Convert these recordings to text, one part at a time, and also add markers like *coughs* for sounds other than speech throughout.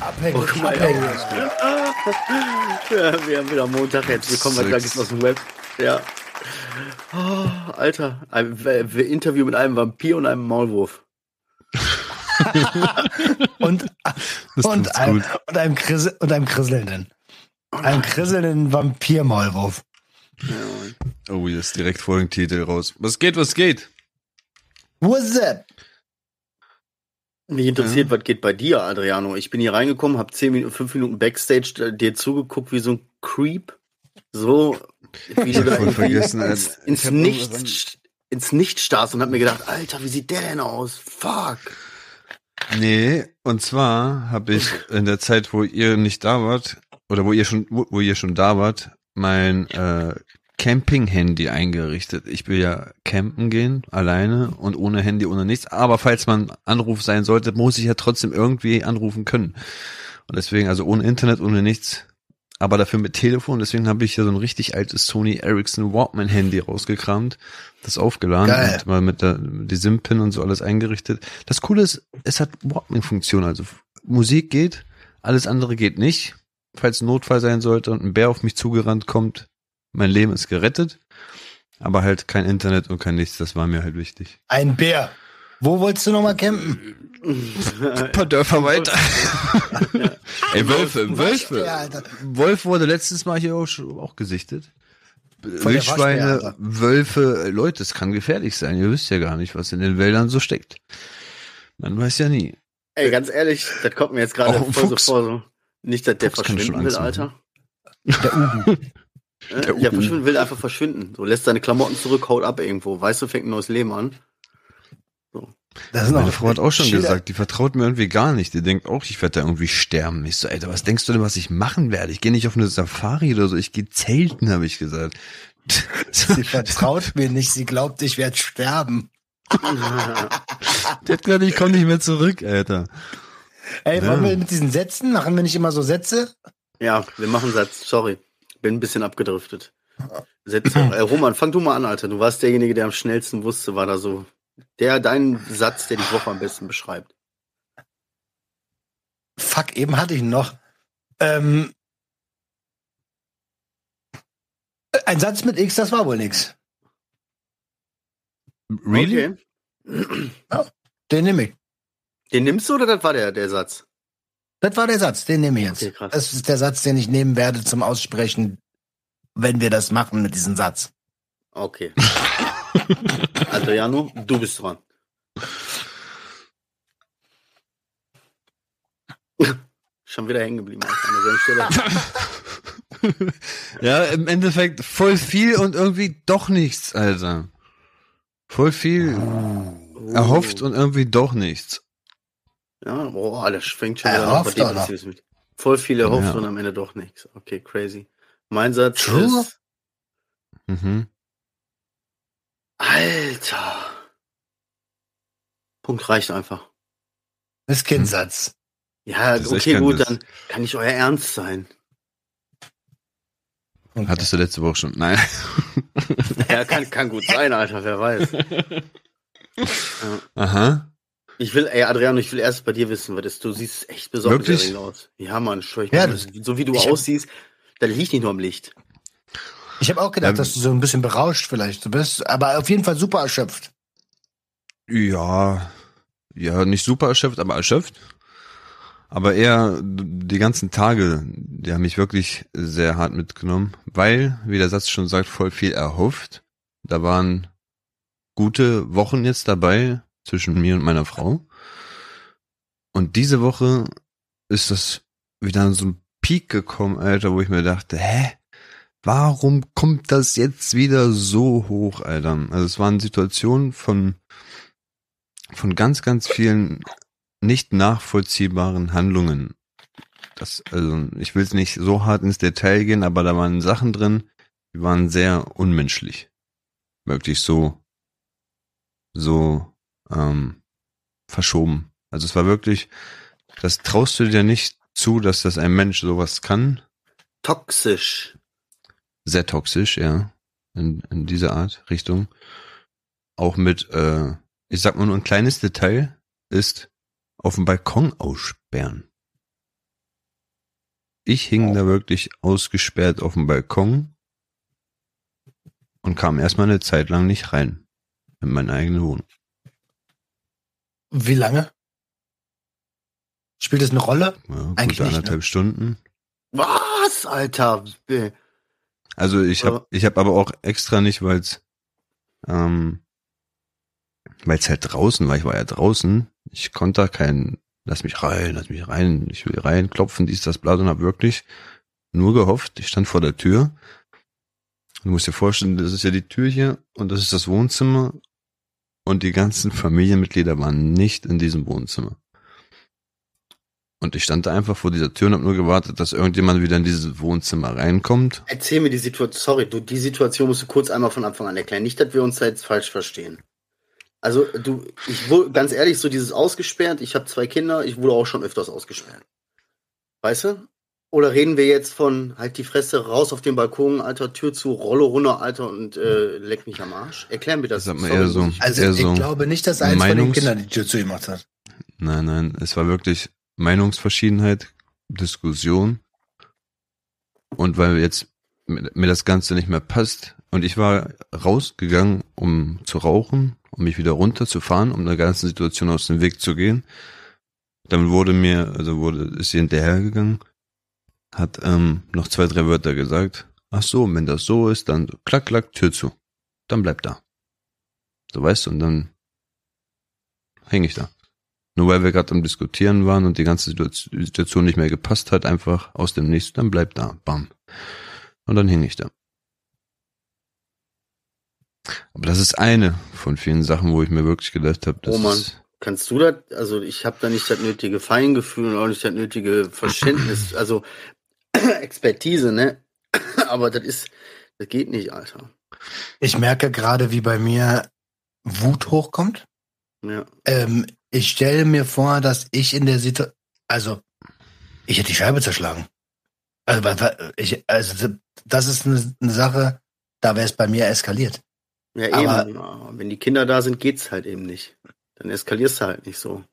Abhängig, Oh, guck mal, abhängig. *laughs* Ja, wir haben wieder Montag jetzt. Wir kommen mal gleich aus dem Web. Ja. Oh, Alter, ein ein Interview mit einem Vampir und einem Maulwurf. *laughs* Und, und, gut. und, einem Krissel, und einem krisselnden. Einem krisselnden Vampirmaulwurf. Oh, ist direkt Folgentitel raus. Was geht, was geht? What's up? Mich interessiert, was geht bei dir, Adriano? Ich bin hier reingekommen, habe zehn Minuten, fünf Minuten Backstage äh, dir zugeguckt wie so ein Creep. So, wie du da voll irgendwie vergessen, ins, ins Ich hab Nichts, ins Nichts starrst und hab mir gedacht, Alter, wie sieht der denn aus? Fuck. Nee, und zwar habe ich in der Zeit, wo ihr nicht da wart, oder wo ihr schon, wo, wo ihr schon da wart, mein äh, Camping-Handy eingerichtet. Ich will ja campen gehen, alleine und ohne Handy, ohne nichts. Aber falls man Anruf sein sollte, muss ich ja trotzdem irgendwie anrufen können. Und deswegen, also ohne Internet, ohne nichts, aber dafür mit Telefon. Deswegen habe ich hier so ein richtig altes Sony Ericsson Walkman-Handy rausgekramt, das aufgeladen Geil. und mal mit der die SIM-Pin und so alles eingerichtet. Das Coole ist, es hat Walkman-Funktion, also Musik geht, alles andere geht nicht. Falls ein Notfall sein sollte und ein Bär auf mich zugerannt kommt, mein Leben ist gerettet. Aber halt kein Internet und kein nichts, das war mir halt wichtig. Ein Bär. Wo wolltest du nochmal campen? Ein paar Dörfer weiter. Ey, Wölfe, Wölfe. Waschbär. Wolf wurde letztes Mal hier auch, auch gesichtet. Wildschweine. Wölfe, Leute, es kann gefährlich sein. Ihr wisst ja gar nicht, was in den Wäldern so steckt. Man weiß ja nie. Ey, ganz ehrlich, das kommt mir jetzt gerade voll so vor. So. Nicht, dass der Fuchs verschwinden will, Alter. Der Uhu. Äh, Der Uhu. verschwinden will einfach verschwinden. So lässt seine Klamotten zurück, haut ab irgendwo. Weißt du, fängt ein neues Leben an. Das ist Meine Frau hat auch schon Schilder. gesagt, die vertraut mir irgendwie gar nicht. Die denkt auch, ich werde da irgendwie sterben. Ich so, Alter, was denkst du denn, was ich machen werde? Ich gehe nicht auf eine Safari oder so, ich gehe zelten, habe ich gesagt. *laughs* Sie vertraut mir nicht, sie glaubt, ich werde sterben. *laughs* Die hat gesagt, ich komme nicht mehr zurück, Alter. Ey, wollen Ja. wir mit diesen Sätzen, machen wir nicht immer so Sätze? ja, wir machen Satz. Sorry. Bin ein bisschen abgedriftet. Äh, Roman, fang du mal an, Alter. Du warst derjenige, der am schnellsten wusste, war da so. Der, dein Satz, der die Woche am besten beschreibt. Fuck, eben hatte ich ihn noch. Ähm, ein Satz mit X, das war wohl nix. Really? Okay. Den nehme ich. Den nimmst du oder das war der, der Satz? Das war der Satz, den nehme ich jetzt. Okay. Das ist der Satz, den ich nehmen werde zum Aussprechen, wenn wir das machen mit diesem Satz. Okay. *laughs* Adriano, du bist dran. *laughs* Schon wieder hängen geblieben. *laughs* Ja, im Endeffekt voll viel und irgendwie doch nichts, Alter. Voll viel erhofft und irgendwie doch nichts. Ja, boah, das fängt schon wieder noch oder? was mit. Voll viel erhofft Ja. und am Ende doch nichts. Okay, crazy. Mein Satz True? ist. Mhm. Alter. Punkt reicht einfach. Das ist kein Satz. Ja, Das okay, gut, dann kann nicht euer Ernst sein. Okay. Hattest du letzte Woche schon? Nein. *laughs* Ja, kann, kann gut sein, Alter, wer weiß. *laughs* Aha. Ich will, ey, Adriano, ich will erst bei dir wissen, weil das, du siehst echt besorgt Wirklich? aus. Ja, Mann, schwör ich Ja, dir, das- so wie du aussiehst, das liegt nicht nur am Licht. Ich habe auch gedacht, Ähm, dass du so ein bisschen berauscht vielleicht du bist, aber auf jeden Fall super erschöpft. Ja. Ja, nicht super erschöpft, aber erschöpft. Aber eher die ganzen Tage, die haben mich wirklich sehr hart mitgenommen, weil, wie der Satz schon sagt, voll viel erhofft. Da waren gute Wochen jetzt dabei zwischen mir und meiner Frau. Und diese Woche ist das wieder an so ein Peak gekommen, Alter, wo ich mir dachte, hä? Warum kommt das jetzt wieder so hoch, Alter? Also es waren Situationen von, von ganz, ganz vielen nicht nachvollziehbaren Handlungen. Das, also, ich will jetzt nicht so hart ins Detail gehen, aber da waren Sachen drin, die waren sehr unmenschlich. Wirklich so, so, ähm, verschoben. Also es war wirklich, das traust du dir nicht zu, dass das ein Mensch sowas kann. Toxisch. Sehr toxisch, ja. In, in dieser Art, Richtung. auch mit, äh, ich sag mal nur ein kleines Detail, ist auf dem Balkon aussperren. Ich hing da wirklich ausgesperrt auf dem Balkon und kam erstmal eine Zeit lang nicht rein in meine eigene Wohnung. Wie lange? Spielt das eine Rolle? Ja, Eigentlich nicht, anderthalb ne? Stunden. Was, Alter? Äh, Also ich habe ich hab aber auch extra nicht, weil es ähm, weil es halt draußen war. Ich war ja draußen. Ich konnte da keinen, lass mich rein, lass mich rein, ich will rein, klopfen, dies, das, bla, und hab wirklich nur gehofft. Ich stand vor der Tür. Du musst dir vorstellen, das ist ja die Tür hier und das ist das Wohnzimmer und die ganzen Familienmitglieder waren nicht in diesem Wohnzimmer. Und ich stand da einfach vor dieser Tür und habe nur gewartet, dass irgendjemand wieder in dieses Wohnzimmer reinkommt Erzähl mir die Situation. Sorry, du, die Situation musst du kurz einmal von Anfang an erklären. Nicht, dass wir uns da jetzt falsch verstehen. Also, du, ich wurde ganz ehrlich, so dieses ausgesperrt, ich habe zwei Kinder, ich wurde auch schon öfters ausgesperrt. Weißt du? Oder reden wir jetzt von halt die Fresse raus auf den Balkon, Alter, Tür zu, Rolle runter, Alter, und äh, leck mich am Arsch? Erklär mir das. Mal Sorry, eher so. Also Eher ich so glaube nicht, dass eins von den Meinungs- Kindern die Tür zugemacht hat. Nein, nein, es war wirklich Meinungsverschiedenheit, Diskussion. Und weil jetzt mir mir das Ganze nicht mehr passt und ich war rausgegangen, um zu rauchen, um mich wieder runterzufahren, um der ganzen Situation aus dem Weg zu gehen. Dann wurde mir, also wurde, ist sie hinterhergegangen, hat ähm, noch zwei, drei Wörter gesagt. Ach so, wenn das so ist, dann klack, klack, Tür zu. Dann bleib da. So weißt du, und dann häng ich da. Nur weil wir gerade am Diskutieren waren und die ganze Situ- Situation nicht mehr gepasst hat, einfach aus dem Nichts, dann bleib da. Bam. Und dann hing ich da. Aber das ist eine von vielen Sachen, wo ich mir wirklich gedacht habe, das Oh Mann. ist, Kannst du das? Also ich habe da nicht das nötige Feingefühl und auch nicht das nötige Verständnis, also *coughs* Expertise, ne? *coughs* Aber das ist, das geht nicht, Alter. Ich merke gerade, wie bei mir Wut hochkommt. Ja. Ähm, ich stelle mir vor, dass ich in der Situation, also ich hätte die Scheibe zerschlagen. Also, ich, also das ist eine, eine Sache, da wäre es bei mir eskaliert. Ja, Aber- eben. Ja, wenn die Kinder da sind, geht's halt eben nicht. Dann eskalierst du halt nicht so.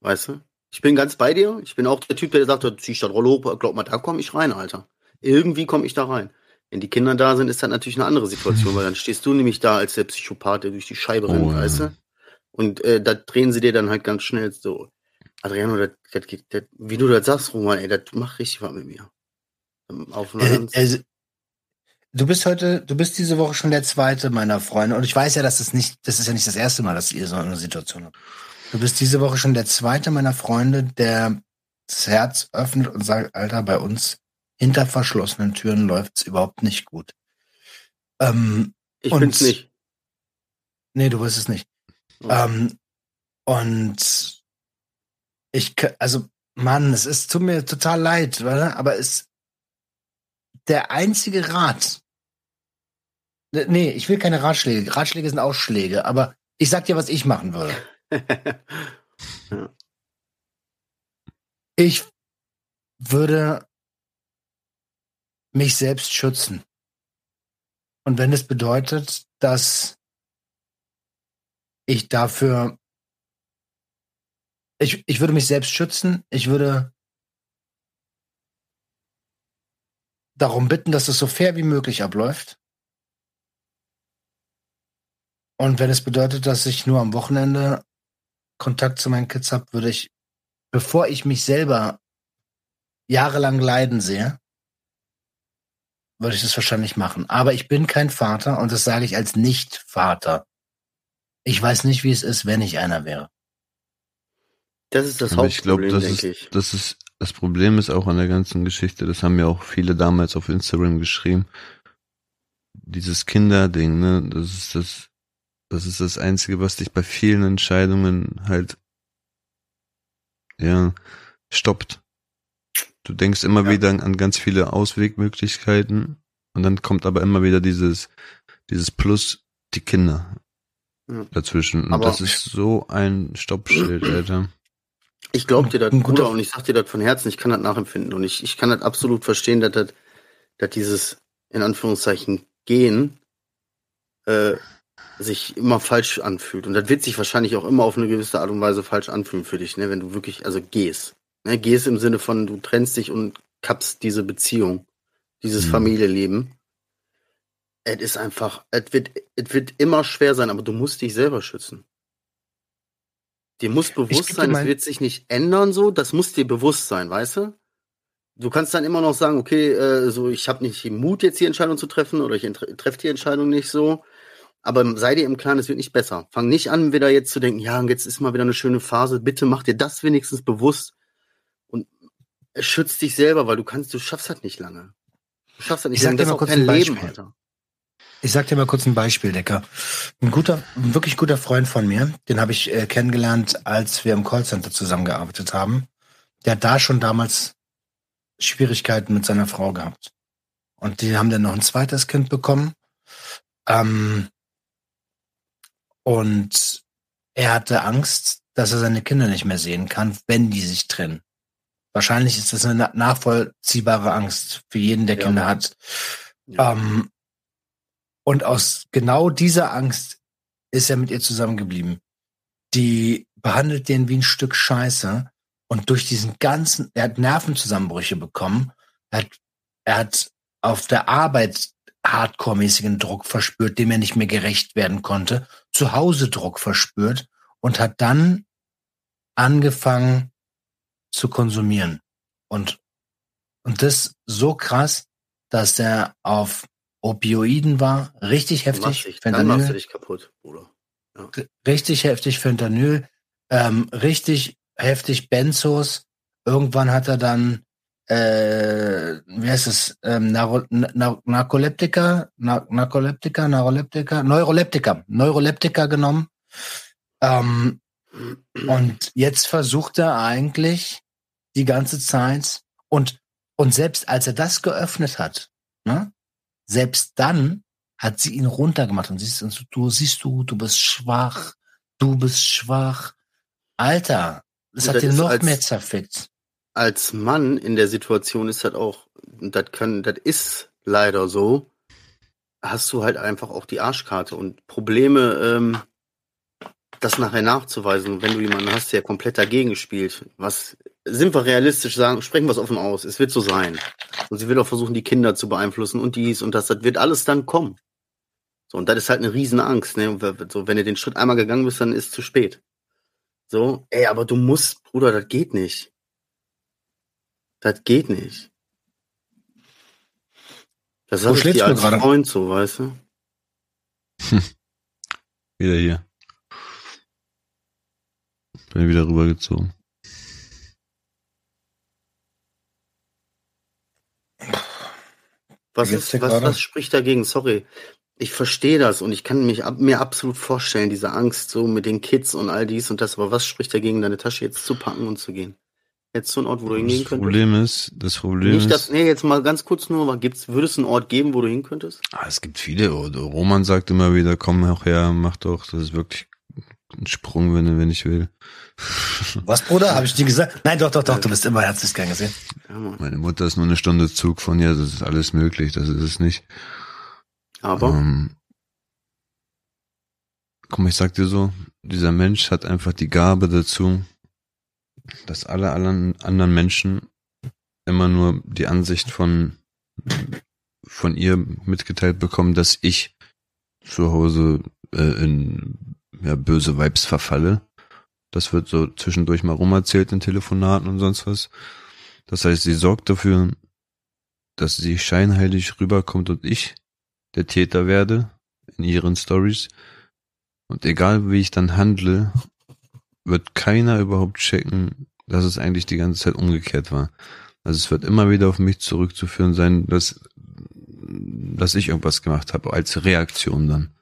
Weißt du? Ich bin ganz bei dir. Ich bin auch der Typ, der sagt, "Ja, zieh ich das Rolle hoch, glaub mal, da komme ich rein, Alter. Irgendwie komme ich da rein. Wenn die Kinder da sind, ist das natürlich eine andere Situation, *laughs* weil dann stehst du nämlich da als der Psychopath, der durch die Scheibe Oh, rennt, ja. weißt du? Und äh, da drehen sie dir dann halt ganz schnell so. Adriano, das, das, das, wie du das sagst, Roman, ey, das macht richtig was mit mir. Auf einer Äh, also, du bist heute, du bist diese Woche schon der zweite meiner Freunde und ich weiß ja, dass das nicht, das ist ja nicht das erste Mal, dass ihr so eine Situation habt. Du bist diese Woche schon der zweite meiner Freunde, der das Herz öffnet und sagt, Alter, bei uns hinter verschlossenen Türen läuft's überhaupt nicht gut. Ähm, ich und- bin's nicht. nee, du wirst es nicht. Oh. Ähm, und ich, also, Mann, es ist tut mir total leid, oder? aber es der einzige Rat. Ne- Nee, ich will keine Ratschläge. Ratschläge sind Ausschläge, aber ich sag dir, was ich machen würde. *laughs* Ich würde mich selbst schützen. Und wenn es bedeutet, dass ich dafür, ich, ich würde mich selbst schützen, ich würde darum bitten, dass es so fair wie möglich abläuft. Und wenn es bedeutet, dass ich nur am Wochenende Kontakt zu meinen Kids habe, würde ich, bevor ich mich selber jahrelang leiden sehe, würde ich das wahrscheinlich machen. Aber ich bin kein Vater und das sage ich als Nicht-Vater. Ich weiß nicht, wie es ist, wenn ich einer wäre. Das ist das aber ich glaube, Hauptproblem, das denke ist, ich. das ist, das Problem ist auch an der ganzen Geschichte, das haben ja auch viele damals auf Instagram geschrieben. Dieses Kinderding, ne, das ist das, das ist das Einzige, was dich bei vielen Entscheidungen halt, ja, stoppt. Du denkst immer Ja. wieder an ganz viele Auswegmöglichkeiten und dann kommt aber immer wieder dieses, dieses Plus, die Kinder Ja. dazwischen. Und Aber- das ist so ein Stoppschild, *clears throat* Alter. Ich glaube dir das, Ein guter- Bruder, und ich sag dir das von Herzen, ich kann das nachempfinden. Und ich, ich kann das absolut verstehen, dass, das, dass dieses, in Anführungszeichen, Gehen, äh, sich immer falsch anfühlt. Und das wird sich wahrscheinlich auch immer auf eine gewisse Art und Weise falsch anfühlen für dich, ne, wenn du wirklich, also gehst. Ne, gehst im Sinne von, du trennst dich und kappst diese Beziehung, dieses mhm. Familienleben. Es ist einfach, es wird, es wird immer schwer sein, aber du musst dich selber schützen. Dir muss bewusst sein, es wird sich nicht ändern, so, das muss dir bewusst sein, weißt du? Du kannst dann immer noch sagen, okay, äh, so ich habe nicht den Mut, jetzt die Entscheidung zu treffen oder ich treffe die Entscheidung nicht so. Aber sei dir im Klaren, es wird nicht besser. Fang nicht an, wieder jetzt zu denken, ja, jetzt ist mal wieder eine schöne Phase. Bitte mach dir das wenigstens bewusst und schützt dich selber, weil du kannst, du schaffst halt nicht lange. Du schaffst halt nicht ich lange. Sag dir mal kurz ein Leben, Alter. Ich sag dir mal kurz ein Beispiel, Decker. Ein guter, ein wirklich guter Freund von mir, den habe ich äh, kennengelernt, als wir im Callcenter zusammengearbeitet haben. Der hat da schon damals Schwierigkeiten mit seiner Frau gehabt. Und die haben dann noch ein zweites Kind bekommen. Ähm, und er hatte Angst, dass er seine Kinder nicht mehr sehen kann, wenn die sich trennen. Wahrscheinlich ist das eine nachvollziehbare Angst für jeden, der ja. Kinder hat. Ja. Ähm, und aus genau dieser Angst ist er mit ihr zusammengeblieben. Die behandelt den wie ein Stück Scheiße. Und durch diesen ganzen, er hat Nervenzusammenbrüche bekommen. Er hat, er hat auf der Arbeit hardcore-mäßigen Druck verspürt, dem er nicht mehr gerecht werden konnte, zu Hause Druck verspürt und hat dann angefangen zu konsumieren. Und, und das so krass, dass er auf Opioiden war, richtig heftig. Dich, Fentanyl, dann machst du dich kaputt, Bruder. Ja. Richtig heftig Fentanyl, ähm, richtig heftig Benzos. Irgendwann hat er dann äh, wie heißt es, ähm, Naro, Na, Narkoleptika, Na, Narkoleptika, Neuroleptika, Neuroleptika, Neuroleptika genommen. Ähm, und jetzt versucht er eigentlich die ganze Zeit und, und selbst als er das geöffnet hat, ne, selbst dann hat sie ihn runtergemacht und siehst du, siehst du, du bist schwach, du bist schwach. Alter, das hat ihn noch mehr zerfickt als Mann in der Situation ist das auch, das kann, das ist leider so, hast du halt einfach auch die Arschkarte und Probleme, ähm, das nachher nachzuweisen, wenn du jemanden hast, der komplett dagegen spielt. Was sind wir realistisch sagen, sprechen wir es offen aus, es wird so sein. Und sie will auch versuchen, die Kinder zu beeinflussen und dies und das, das wird alles dann kommen. So, und das ist halt eine riesen Angst, ne? So, wenn du den Schritt einmal gegangen bist, dann ist es zu spät. So, ey, aber du musst, Bruder, das geht nicht. Das geht nicht. Das ich dir als gerade? Freund so, weißt du? Hm. *laughs* Wieder hier. Bin wieder rübergezogen. Was, ist, was, was spricht dagegen? Sorry. Ich verstehe das und ich kann mich ab, mir absolut vorstellen, diese Angst so mit den Kids und all dies und das, aber was spricht dagegen, deine Tasche jetzt zu packen und zu gehen? Jetzt zu einem Ort, wo du hingehen könntest? Das Problem ist, das Problem Nicht, dass, nee, jetzt mal ganz kurz nur, gibt's, würde es einen Ort geben, wo du hin könntest? Ah, es gibt viele. Roman sagt immer wieder, komm auch her, mach doch, das ist wirklich ein Sprung, wenn, wenn ich will. *laughs* Was, Bruder? Habe ich dir gesagt? Nein, doch, doch, doch, du bist immer herzlich gern gesehen. Ja, Meine Mutter ist nur eine Stunde Zug von hier, das ist alles möglich, das ist es nicht. Aber? Ähm, komm, ich sag dir so, dieser Mensch hat einfach die Gabe dazu, dass alle anderen Menschen immer nur die Ansicht von, von ihr mitgeteilt bekommen, dass ich zu Hause äh, in ja, böse Vibes verfalle. Das wird so zwischendurch mal rumerzählt in Telefonaten und sonst was. Das heißt, sie sorgt dafür, dass sie scheinheilig rüberkommt und ich der Täter werde in ihren Stories. Und egal wie ich dann handle, wird keiner überhaupt checken, dass es eigentlich die ganze Zeit umgekehrt war. Also es wird immer wieder auf mich zurückzuführen sein, dass, dass ich irgendwas gemacht habe, als Reaktion dann.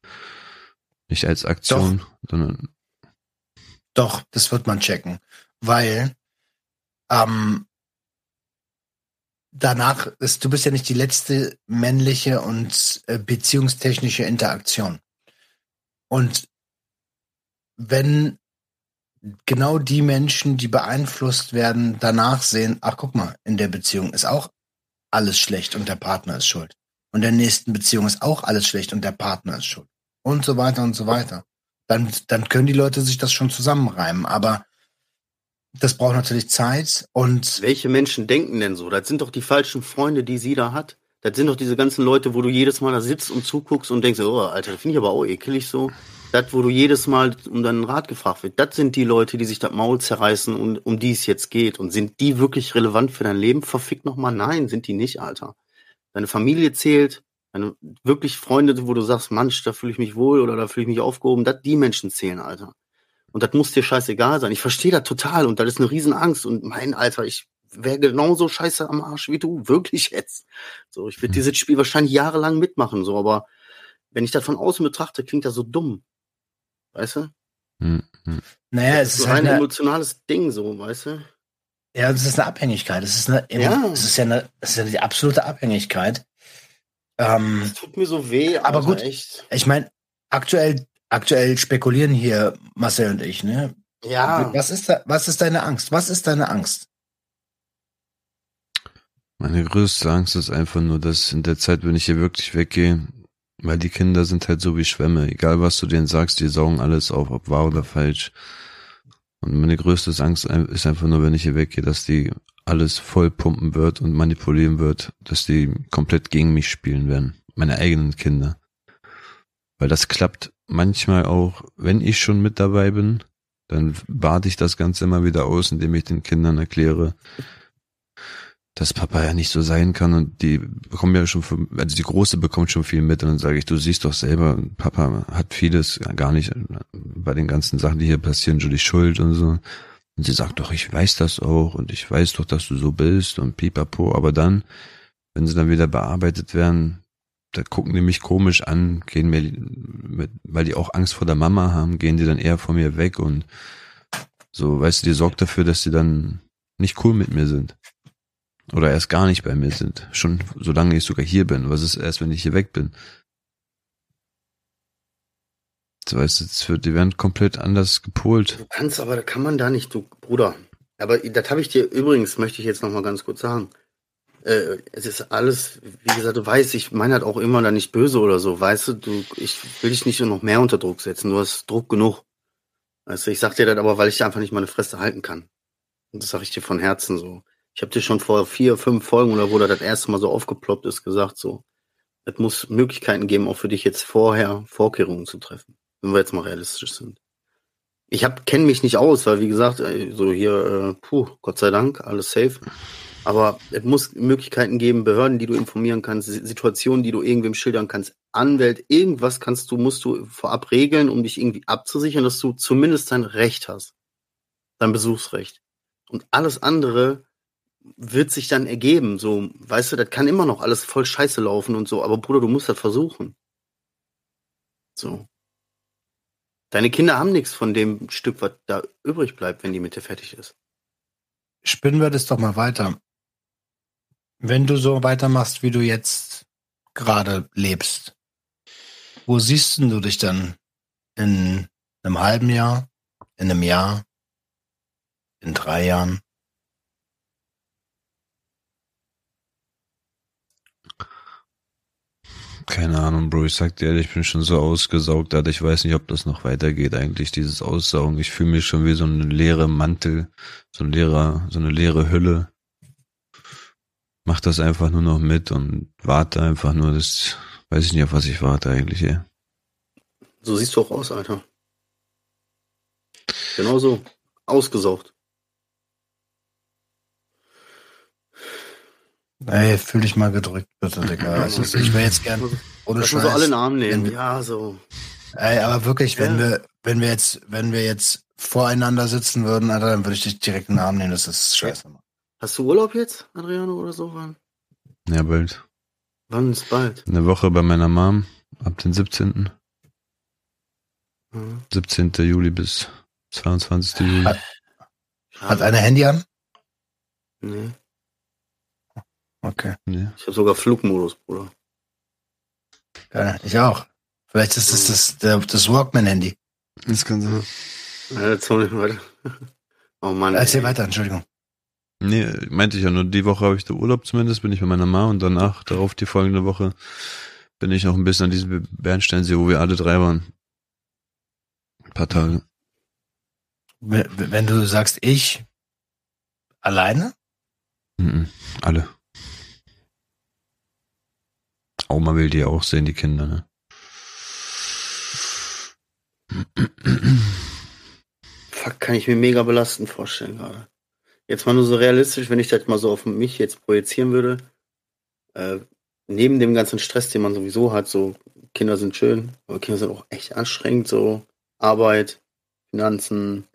Nicht als Aktion, Doch. sondern. Doch, das wird man checken. Weil ähm, danach ist, du bist ja nicht die letzte männliche und äh, beziehungstechnische Interaktion. Und wenn genau die Menschen, die beeinflusst werden, danach sehen, ach guck mal, in der Beziehung ist auch alles schlecht und der Partner ist schuld. Und in der nächsten Beziehung ist auch alles schlecht und der Partner ist schuld. und so weiter und so weiter. Dann, dann können die Leute sich das schon zusammenreimen. Aber das braucht natürlich Zeit und. Welche Menschen denken denn so? Das sind doch die falschen Freunde, die sie da hat. Das sind doch diese ganzen Leute, wo du jedes Mal da sitzt und zuguckst und denkst, oh, Alter, das finde ich aber auch ekelig so. Das, wo du jedes Mal um deinen Rat gefragt wird, das sind die Leute, die sich das Maul zerreißen und um die es jetzt geht. Und sind die wirklich relevant für dein Leben? Verfickt nochmal, nein, sind die nicht, Alter. Deine Familie zählt, deine wirklich Freunde, wo du sagst, Mensch, da fühle ich mich wohl oder da fühle ich mich aufgehoben, das die Menschen zählen, Alter. Und das muss dir scheißegal sein. Ich verstehe das total und das ist eine Riesenangst. Und mein Alter, ich wäre genauso scheiße am Arsch wie du, wirklich jetzt. So, ich würde Mhm. dieses Spiel wahrscheinlich jahrelang mitmachen, so, aber wenn ich das von außen betrachte, klingt das so dumm. Weißt du? Hm, hm. naja, es Das ist ist halt ein eine, emotionales Ding, so, weißt du? ja, es ist eine Abhängigkeit. Es ist eine, Ja. es ist ja eine, es ist ja die absolute Abhängigkeit. Ähm, Das tut mir so weh, Aber gut. Echt. ich meine, aktuell, aktuell spekulieren hier Marcel und ich, ne? Ja. Was ist da, was ist deine Angst? Was ist deine Angst? Meine größte Angst ist einfach nur, dass in der Zeit, wenn ich hier wirklich weggehe, weil die Kinder sind halt so wie Schwämme. Egal was du denen sagst, die saugen alles auf, ob wahr oder falsch. Und meine größte Angst ist einfach nur, wenn ich hier weggehe, dass die alles voll pumpen wird und manipulieren wird, dass die komplett gegen mich spielen werden. Meine eigenen Kinder. Weil das klappt manchmal auch, wenn ich schon mit dabei bin, dann bade ich das Ganze immer wieder aus, indem ich den Kindern erkläre, dass Papa ja nicht so sein kann und die bekommen ja schon, also die Große bekommt schon viel mit und dann sage ich, du siehst doch selber, Papa hat vieles gar nicht bei den ganzen Sachen, die hier passieren, schon die Schuld und so. Und sie sagt doch, ich weiß das auch und ich weiß doch, dass du so bist und pipapo, aber dann, wenn sie dann wieder bearbeitet werden, da gucken die mich komisch an, gehen mir, mit, weil die auch Angst vor der Mama haben, gehen die dann eher von mir weg und so, weißt du, die sorgt dafür, dass sie dann nicht cool mit mir sind. Oder erst gar nicht bei mir sind. Schon solange ich sogar hier bin. Was ist erst, wenn ich hier weg bin? So weißt du, es wird, die werden komplett anders gepolt. Du kannst aber, da kann man da nicht, du Bruder. Aber das habe ich dir übrigens, möchte ich jetzt noch mal ganz kurz sagen. Äh, es ist alles, wie gesagt, du weißt, ich meine halt auch immer da nicht böse oder so, weißt du, du, ich will dich nicht noch mehr unter Druck setzen, du hast Druck genug. Weißt du, ich sag dir das aber, weil ich einfach nicht meine Fresse halten kann. Und das sage ich dir von Herzen so. Ich habe dir schon vor vier, fünf Folgen oder wo da das erste Mal so aufgeploppt ist, gesagt so, es muss Möglichkeiten geben, auch für dich jetzt vorher Vorkehrungen zu treffen, wenn wir jetzt mal realistisch sind. Ich hab kenne mich nicht aus, weil wie gesagt, so hier, äh, puh, Gott sei Dank, alles safe. Aber es muss Möglichkeiten geben, Behörden, die du informieren kannst, Si- Situationen, die du irgendwem schildern kannst, Anwält, irgendwas kannst du, musst du vorab regeln, um dich irgendwie abzusichern, dass du zumindest dein Recht hast. Dein Besuchsrecht. Und alles andere wird sich dann ergeben. So, weißt du, das kann immer noch alles voll scheiße laufen und so, aber Bruder, du musst das versuchen. So. Deine Kinder haben nichts von dem Stück, was da übrig bleibt, wenn die Mitte fertig ist. Spinnen wir das doch mal weiter. Wenn du so weitermachst, wie du jetzt gerade lebst, wo siehst du dich dann in einem halben Jahr, in einem Jahr, in drei Jahren? Keine Ahnung, Bro. Ich sag dir ehrlich, ich bin schon so ausgesaugt, Alter. Ich weiß nicht, ob das noch weitergeht, eigentlich, dieses Aussaugen. Ich fühle mich schon wie so eine leere Mantel, so ein leerer, so eine leere Hülle. Mach das einfach nur noch mit und warte einfach nur. Das weiß ich nicht, auf was ich warte eigentlich, ey. So siehst du auch aus, Alter. Genau so. Ausgesaugt. Ey, fühl dich mal gedrückt, bitte, Digga. Also, ich will jetzt gern, ohne Lass uns so alle Scheiß. Namen nehmen. Wenn- Ja, so. Ey, aber wirklich, wenn Ja. wir, wenn wir jetzt, wenn wir jetzt voreinander sitzen würden, Alter, dann würde ich dich direkt einen Namen nehmen. Das ist scheiße. Hast du Urlaub jetzt, Adriano, oder so? Wann? Ja, bald. Wann ist bald? Eine Woche bei meiner Mom, ab den 17. Mhm. 17. Juli bis 22. Juli. Hat- Hat einer Handy an? Nee. Okay. Ja. Ich habe sogar Flugmodus, Bruder. Geil. Ich auch. Vielleicht ist das das, der, das Walkman-Handy. Das kann sein. Ja, jetzt hol ich weiter. Oh Mann. Erzähl ey. weiter, Entschuldigung. Nee, meinte ich ja nur, die Woche habe ich da Urlaub zumindest, bin ich bei meiner Mama und danach, darauf die folgende Woche, bin ich noch ein bisschen an diesem Bernsteinsee, wo wir alle drei waren. Ein paar Tage. Wenn wenn du sagst, ich alleine? Mhm. Alle. Oma will die auch sehen, die Kinder, ne? Fuck, kann ich mir mega belastend vorstellen gerade. Jetzt mal nur so realistisch, wenn ich das mal so auf mich jetzt projizieren würde. Äh, neben dem ganzen Stress, den man sowieso hat, so Kinder sind schön, aber Kinder sind auch echt anstrengend, so Arbeit, Finanzen,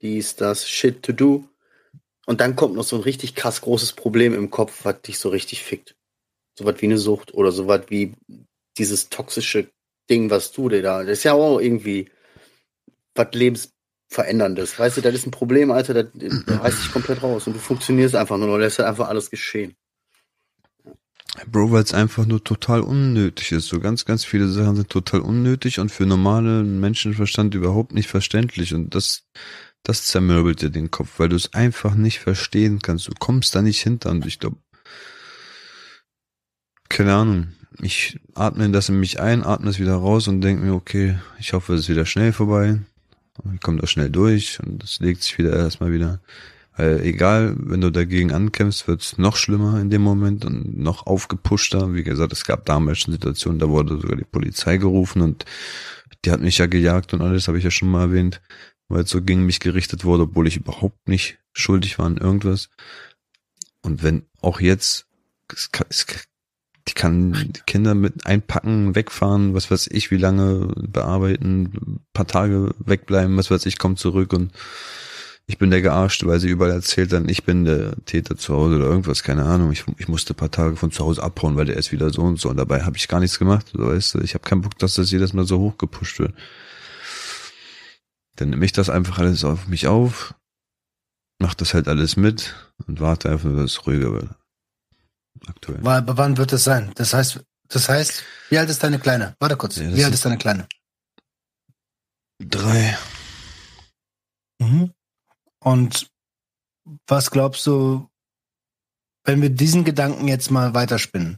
dies, das, shit to do. Und dann kommt noch so ein richtig krass großes Problem im Kopf, was dich so richtig fickt. So was wie eine Sucht oder so was wie dieses toxische Ding, was du dir da. Das ist ja auch irgendwie was lebensveränderndes. Weißt du, das ist ein Problem, Alter, das, das reißt dich komplett raus und du funktionierst einfach nur, lässt halt einfach alles geschehen. Bro, weil es einfach nur total unnötig ist. So ganz, ganz viele Sachen sind total unnötig und für normalen Menschenverstand überhaupt nicht verständlich. Und das, das zermürbelt dir den Kopf, weil du es einfach nicht verstehen kannst. Du kommst da nicht hinter. Und ich glaube, keine Ahnung. Ich atme das in mich ein, atme es wieder raus und denke mir, okay, ich hoffe, es ist wieder schnell vorbei. Ich komme da schnell durch und es legt sich wieder erstmal wieder. Weil egal, wenn du dagegen ankämpfst, wird's noch schlimmer in dem Moment und noch aufgepushter. Wie gesagt, es gab damals schon Situationen, da wurde sogar die Polizei gerufen und die hat mich ja gejagt und alles, habe ich ja schon mal erwähnt, weil es so gegen mich gerichtet wurde, obwohl ich überhaupt nicht schuldig war an irgendwas. Und wenn auch jetzt, es kann, es, die kann die Kinder mit einpacken, wegfahren, was weiß ich, wie lange bearbeiten, paar Tage wegbleiben, was weiß ich, kommt zurück und ich bin der Gearschte, weil sie überall erzählt dann, ich bin der Täter zu Hause oder irgendwas, keine Ahnung. Ich, ich musste paar Tage von zu Hause abhauen, weil der ist wieder so und so und dabei habe ich gar nichts gemacht, weißt du. Ich habe keinen Bock, dass das jedes Mal so hochgepusht wird. Dann nehme ich das einfach alles auf mich auf, mach das halt alles mit und warte einfach, dass es ruhiger wird. Aktuell. Wann, wann wird es sein? Das heißt, das heißt, wie alt ist deine Kleine? Warte kurz. Ja, das wie alt ist- deine Kleine? Drei. Mhm. Und was glaubst du, wenn wir diesen Gedanken jetzt mal weiterspinnen?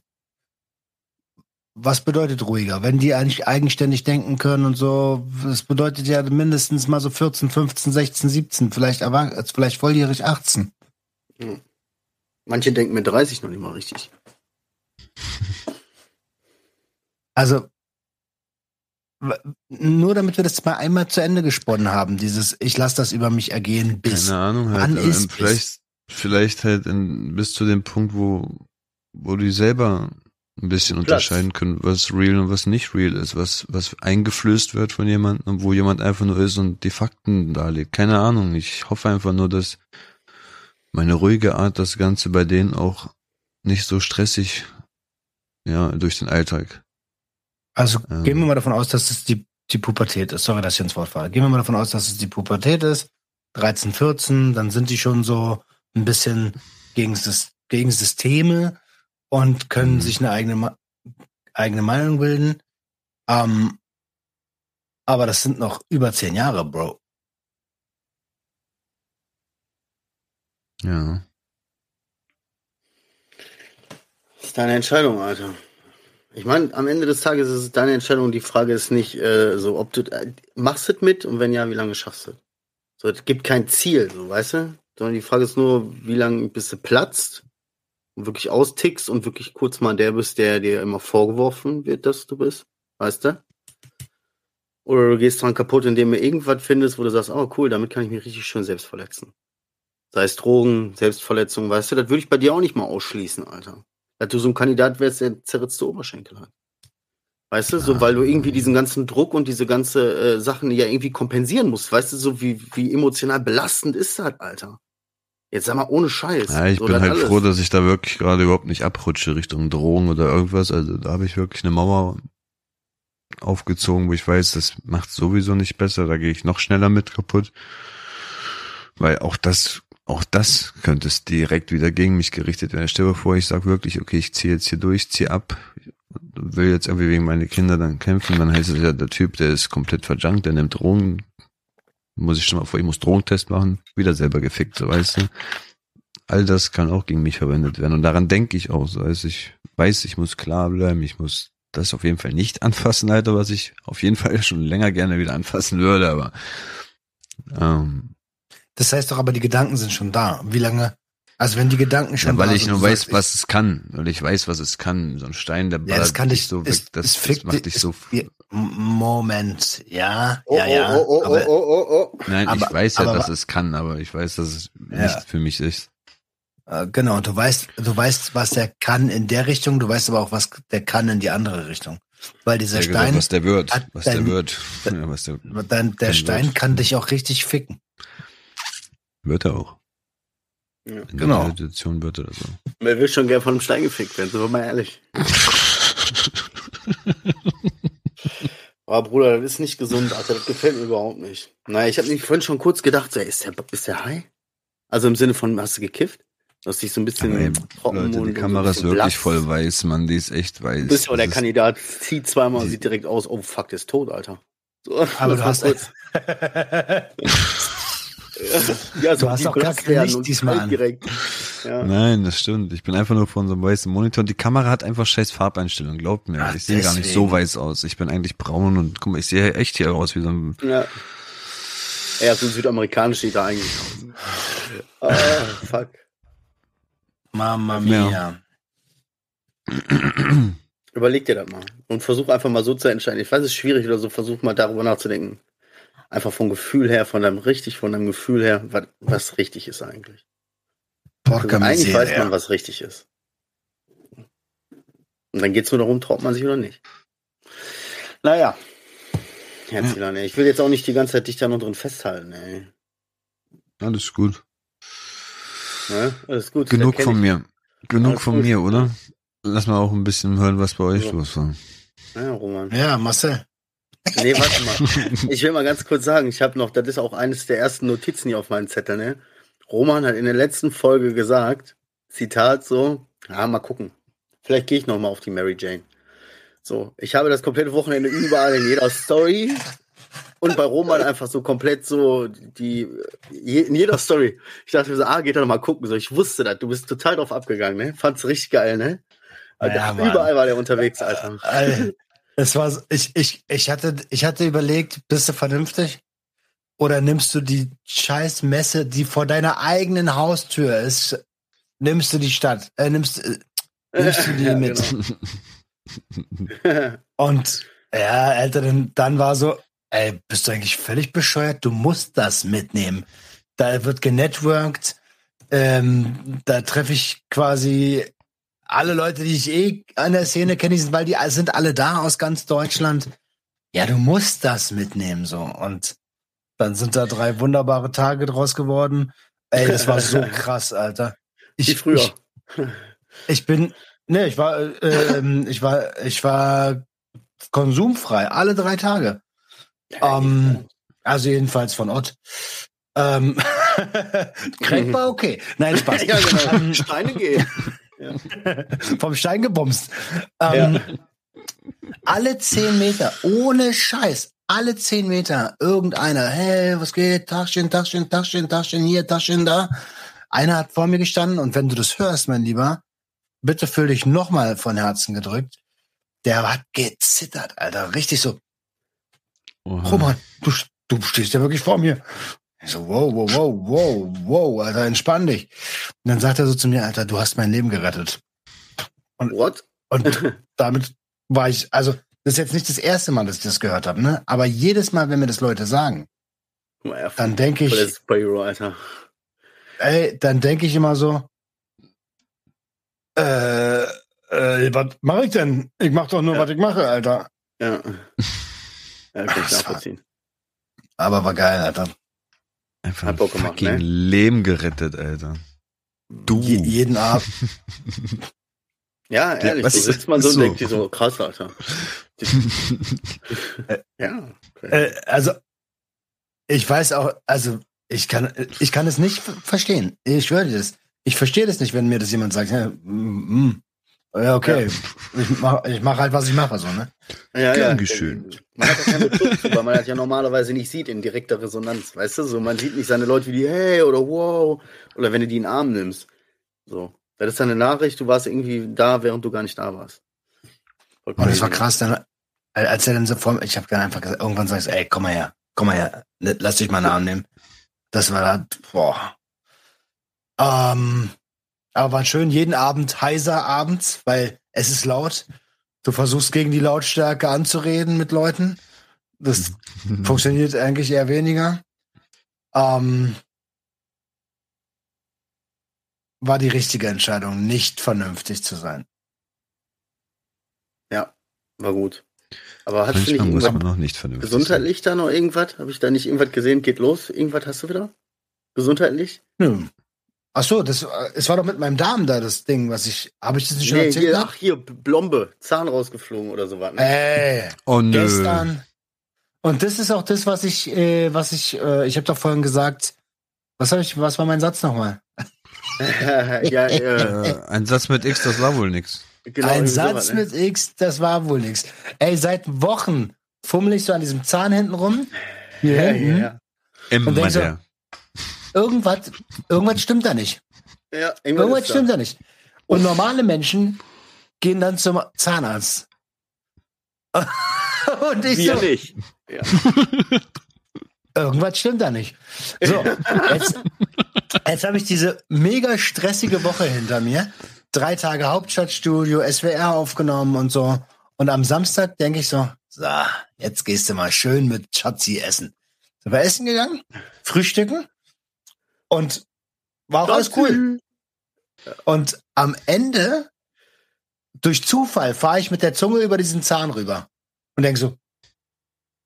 Was bedeutet ruhiger? Wenn die eigentlich eigenständig denken können und so, das bedeutet ja mindestens mal so 14, 15, 16, 17, vielleicht, vielleicht volljährig 18. Manche denken mit 30 noch nicht mal richtig. Also, nur damit wir das mal einmal zu Ende gesponnen haben, dieses Ich lasse das über mich ergehen bis. Keine Ahnung, halt. Wann ist vielleicht, vielleicht halt in, bis zu dem Punkt, wo, wo die selber ein bisschen Platz. unterscheiden können, was real und was nicht real ist, was, was eingeflößt wird von jemandem und wo jemand einfach nur ist und die Fakten darlegt. Keine Ahnung. Ich hoffe einfach nur, dass meine ruhige Art das Ganze bei denen auch nicht so stressig, ja, durch den Alltag. Also Ähm. gehen wir mal davon aus, dass es die, die Pubertät ist. Sorry, dass ich ins Wort falle. Gehen wir mal davon aus, dass es die Pubertät ist. 13, 14, dann sind die schon so ein bisschen gegen, gegen Systeme und können Mhm. sich eine eigene, eigene Meinung bilden. Ähm, aber das sind noch über zehn Jahre, Bro. Ja. Das ist deine Entscheidung, Alter. Ich meine, am Ende des Tages ist es deine Entscheidung. Die Frage ist nicht äh, so, ob du äh, machst es mit und wenn ja, wie lange schaffst du es? So, es gibt kein Ziel, so weißt du? Sondern die Frage ist nur, wie lange bis du platzt und wirklich austickst und wirklich kurz mal der bist, der dir immer vorgeworfen wird, dass du bist, weißt du? Oder du gehst dran kaputt, indem du irgendwas findest, wo du sagst, oh cool, damit kann ich mich richtig schön selbst verletzen. Sei es Drogen, Selbstverletzung, weißt du, das würde ich bei dir auch nicht mal ausschließen, Alter. Dass du so ein Kandidat wärst, der zerritzte Oberschenkel hat. Weißt du, so weil du irgendwie diesen ganzen Druck und diese ganze äh, Sachen ja irgendwie kompensieren musst. Weißt du, so wie, wie emotional belastend ist das, Alter. Jetzt sag mal ohne Scheiß. Ja, ich so, bin halt alles. froh, dass ich da wirklich gerade überhaupt nicht abrutsche Richtung Drohung oder irgendwas. Also da habe ich wirklich eine Mauer aufgezogen, wo ich weiß, das macht sowieso nicht besser. Da gehe ich noch schneller mit kaputt. Weil auch das, auch das könnte es direkt wieder gegen mich gerichtet werden. Stell dir vor, ich sag wirklich, okay, ich ziehe jetzt hier durch, ziehe ab, will jetzt irgendwie wegen meine Kinder dann kämpfen, dann heißt es ja, der Typ, der ist komplett verjunkt, der nimmt Drogen, muss ich schon mal vor, ich muss Drogentest machen, wieder selber gefickt, so weißt du. All das kann auch gegen mich verwendet werden. Und daran denke ich auch, so heißt ich weiß, ich muss klar bleiben, ich muss das auf jeden Fall nicht *laughs* anfassen, Alter, was ich auf jeden Fall schon länger gerne wieder anfassen würde, aber ähm, Das heißt doch aber, die Gedanken sind schon da. Wie lange? Also wenn die Gedanken schon ja, weil da ich sind, nur weiß, sagst, was es kann, weil ich weiß, was es kann. So ein Stein, der ja, das kann dich so weg, das, es das fickt macht dich so. ja, Moment, ja, Oh, ja, ja. oh, oh, oh, aber, oh, oh, oh. Nein, aber- ich weiß ja, aber- dass es kann, aber ich weiß, dass es Ja. nicht für mich ist. äh, genau, du weißt, du weißt, was der kann in der Richtung, du weißt aber auch, was der kann in die andere Richtung. Weil dieser Der gesagt, Stein, was der wird, hat was der dein- wird. *laughs* Ja, was der dann, der Stein wird. kann dich auch richtig ficken. Wird er auch. Ja. In Genau. der Situation wird er so. Wer will schon gern von einem Stein gefickt werden, sind wir mal ehrlich. Aber *laughs* Bruder, das ist nicht gesund, Alter. Das gefällt mir überhaupt nicht. Naja, ich habe mich vorhin schon kurz gedacht, so, ey, ist der, ist der high? Also im Sinne von, hast du gekifft? Du hast dich so ein bisschen Aber ey, trocken Leute, und die so Kamera ein ist wirklich blass. voll weiß, Mann, die ist echt weiß. Du bist ja auch der Kandidat, zieht zweimal und sieht direkt aus, oh fuck, der ist tot, Alter. So, Aber du hast, kurz. *laughs* *laughs* *laughs* ja, Du hast auch gar kein Licht diesmal kalt an. direkt. Ja. Nein, das stimmt. Ich bin einfach nur vor unserem weißen Monitor und die Kamera hat einfach scheiß Farbeinstellungen, glaubt mir. Ach, ich sehe gar nicht so weiß aus. Ich bin eigentlich braun und guck mal, ich sehe echt hier aus wie so ein Ja. Ja, so südamerikanisch sieht er eigentlich aus. Ah, fuck. Mama Ja. mia. Überleg dir das mal. Und versuch einfach mal so zu entscheiden. Ich weiß, es ist schwierig oder so, versuch mal darüber nachzudenken. Einfach vom Gefühl her, von deinem richtig, von deinem Gefühl her, was, was richtig ist eigentlich. Porca Also eigentlich weiß man, was richtig ist. Und dann geht's nur darum, traut man sich oder nicht. Naja. Herzlichen ey. Ich will jetzt auch nicht die ganze Zeit dich da noch drin festhalten, ey. Alles gut. Ne? Alles gut. Genug von ich. mir. Genug Alles von gut. mir, oder? Lass mal auch ein bisschen hören, was bei euch Ja. los war. Ja, Roman. Ja, Marcel. Nee, warte mal. Ich will mal ganz kurz sagen, ich habe noch, das ist auch eines der ersten Notizen hier auf meinem Zettel, ne? Roman hat in der letzten Folge gesagt, Zitat so, ja, mal gucken. Vielleicht gehe ich noch mal auf die Mary Jane. So, ich habe das komplette Wochenende überall in jeder Story und bei Roman einfach so komplett so die je, in jeder Story. Ich dachte mir so, ah, geht da noch mal gucken. So, ich wusste das. Du bist total drauf abgegangen, ne? Fand's richtig geil, ne? Alter, Ja, Mann. überall war der unterwegs, Alter. Ey, Es war, so- ich, ich, ich hatte, ich hatte überlegt, bist du vernünftig? Oder nimmst du die scheiß Messe, die vor deiner eigenen Haustür ist, nimmst du die Stadt, äh, nimmst, äh, nimmst du *laughs* die Ja, mit? genau. *laughs* Und ja, Alter, dann, dann war so, ey, bist du eigentlich völlig bescheuert? Du musst das mitnehmen. Da wird genetworked, ähm, da treffe ich quasi alle Leute, die ich eh an der Szene kenne, sind, weil die sind alle da aus ganz Deutschland. Ja, du musst das mitnehmen, so. Und dann sind da drei wunderbare Tage draus geworden. Ey, das war so *laughs* krass, Alter. Ich, Wie früher. Ich, ich bin, ne, ich war, äh, ähm, ich war, ich war konsumfrei, alle drei Tage. Ähm, also jedenfalls von Ott. Ähm, *laughs* Craig war okay. Nein, Spaß. *laughs* ja, genau. Ähm, Steine gehen. *laughs* vom Stein gebumst. Ähm, Alle zehn Meter, ohne Scheiß, alle zehn Meter, irgendeiner, hey, was geht, Taschen, Taschen, Taschen, Taschen, hier, Taschen, da. Einer hat vor mir gestanden und wenn du das hörst, mein Lieber, bitte fühl dich nochmal von Herzen gedrückt. Der hat gezittert, Alter, richtig so. Oha. Roman, du, du stehst ja wirklich vor mir. Ich so, wow, wow, wow, wow, wow, Alter, entspann dich. Und dann sagt er so zu mir, Alter, du hast mein Leben gerettet. What? Und *laughs* damit war ich, also, das ist jetzt nicht das erste Mal, dass ich das gehört habe, ne? Aber jedes Mal, wenn mir das Leute sagen, er dann denke ich, Superhero, Alter. ey, dann denke ich immer so, äh, äh, was mache ich denn? Ich mach doch nur, Ja. was ich mache, Alter. Ja. Ja, kann ich nachvollziehen. Aber war geil, Alter. Einfach Hat ein Bock gemacht, ne? Leben gerettet, Alter. Du. Je, jeden Abend. *laughs* Ja, ehrlich, was so ist- sitzt man so und so. denkt sich so, krass, Alter. *laughs* Ja. Okay. Äh, also, ich weiß auch, also, ich kann, ich kann es nicht ver- verstehen. Ich schwöre dir das. Ich verstehe das nicht, wenn mir das jemand sagt, ja, mm, mm. Ja okay, *laughs* ich mach, ich mach halt, was ich mache, so, ne? ja, Gern geschehen. Man hat ja keinen Bezug zu, weil man das ja normalerweise nicht sieht in direkter Resonanz. Weißt du, so man sieht nicht seine Leute wie die, hey oder wow, oder wenn du die in den Arm nimmst. So. Das ist eine Nachricht, du warst irgendwie da, während du gar nicht da warst. Und das war krass, dann, als er dann so vor mir, ich habe dann einfach gesagt, irgendwann sagst ey, komm mal her, komm mal her, lass dich mal einen Arm nehmen. Das war da, boah. Ähm, aber war schön, jeden Abend heiser abends, weil es ist laut. Du versuchst gegen die Lautstärke anzureden mit Leuten. Das *laughs* funktioniert eigentlich eher weniger. Ähm, war die richtige Entscheidung, nicht vernünftig zu sein. War gut. Aber hast du nicht Manchmal muss man noch nicht vernünftig sein. gesundheitlich da noch irgendwas? Habe ich da nicht irgendwas gesehen? Geht los? Irgendwas hast du wieder? Gesundheitlich? Nö. Ach so, das, äh, es war doch mit meinem Darm da das Ding, was ich, habe ich das nicht schon Nee, erzählt? hier, ach, hier, Blombe, Zahn rausgeflogen oder sowas. Ne? Ey, Oh nö. gestern. Und das ist auch das, was ich, äh, was ich, äh, ich habe doch vorhin gesagt, was habe ich, was war mein Satz nochmal? *laughs* ja, äh, Äh, ein Satz mit X, das war wohl nix. genau. Ein Satz sowas, ne? mit X, das war wohl nix. Ey, seit Wochen fummel ich so an diesem Zahn hinten rum. Hier Ja, hinten. ja, Immer Und denk so- der. Irgendwas, irgendwas stimmt da nicht. ja. irgendwas Irgendwas ist da. stimmt da nicht. Und normale Menschen gehen dann zum Zahnarzt. *laughs* Und ich Wir so, nicht. Ja. *laughs* irgendwas stimmt da nicht. So, *laughs* jetzt, jetzt habe ich diese mega stressige Woche hinter mir. Drei Tage Hauptstadtstudio, SWR aufgenommen und so. Und am Samstag denke ich so, so, jetzt gehst du mal schön mit Schatzi essen. Sind wir essen gegangen, frühstücken und war auch alles cool. Und am Ende, durch Zufall, fahre ich mit der Zunge über diesen Zahn rüber und denke so,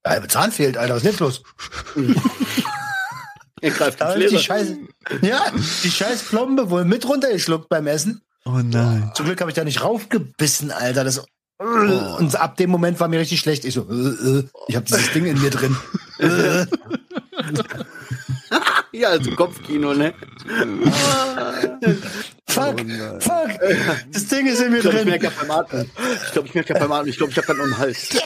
der halbe Zahn fehlt, Alter, was ist jetzt los? *laughs* Er greift die Leder. scheiß, ja, die scheiß Plombe wohl mit runtergeschluckt beim Essen. Oh nein. Zum Glück habe ich da nicht raufgebissen, Alter. Das, Und ab dem Moment war mir richtig schlecht. Ich so, äh, äh, ich habe dieses Ding in mir drin. *laughs* *laughs* Ja, also Kopfkino, ne? *laughs* Fuck, fuck, das Ding ist in mir Ich glaube, ich drin. merke ja beim Atmen. Ich glaube, ich merke ja beim Atmen. Ich glaube, ich habe gerade noch einen Hals. *laughs*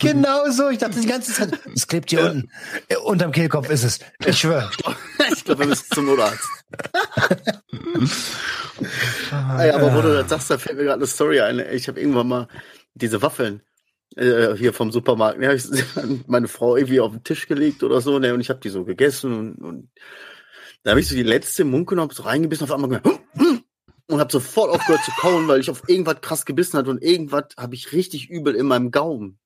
Genau so. Ich dachte die ganze Zeit, es klebt hier unten. Äh, Unterm Kehlkopf ist es. Ich schwöre. Ich glaube, *laughs* wir müssen zum Notarzt. Ey, aber wo du das sagst, da fällt mir gerade eine Story ein. Ich habe irgendwann mal diese Waffeln äh, hier vom Supermarkt, ne, hab ich *laughs* meine Frau irgendwie auf den Tisch gelegt oder so, ne, und ich habe die so gegessen und, und da habe ich so die letzte im Mund genommen, hab so reingebissen, auf einmal gemerkt, und habe sofort aufgehört zu kauen, weil ich auf irgendwas krass gebissen hatte und irgendwas habe ich richtig übel in meinem Gaumen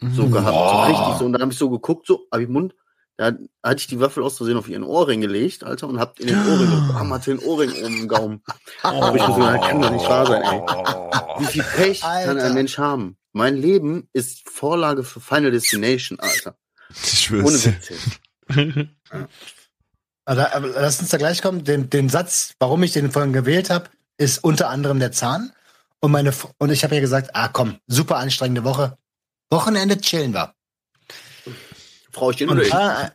so gehabt, so richtig so. Und dann habe ich so geguckt, so, hab ich Mund, da hatte ich die Waffel aus Versehen auf ihren Ohrring gelegt, Alter, und hab in den Ohrring, bam, hatte den Ohrring oben im Gaumen. Hab ich mir so gedacht, kann doch nicht wahr sein, ey. Wie viel Pech kann Alter. ein Mensch haben? Mein Leben ist Vorlage für Final Destination, Alter. Ich Ohne schwör's. dir. Witz. *laughs* Aber, aber lass uns da gleich kommen. Den, den Satz, warum ich den vorhin gewählt habe, ist unter anderem der Zahn. Und meine und ich habe ja gesagt, ah komm, super anstrengende Woche. Wochenende chillen wir. Frau, ich den oder Und ich? da,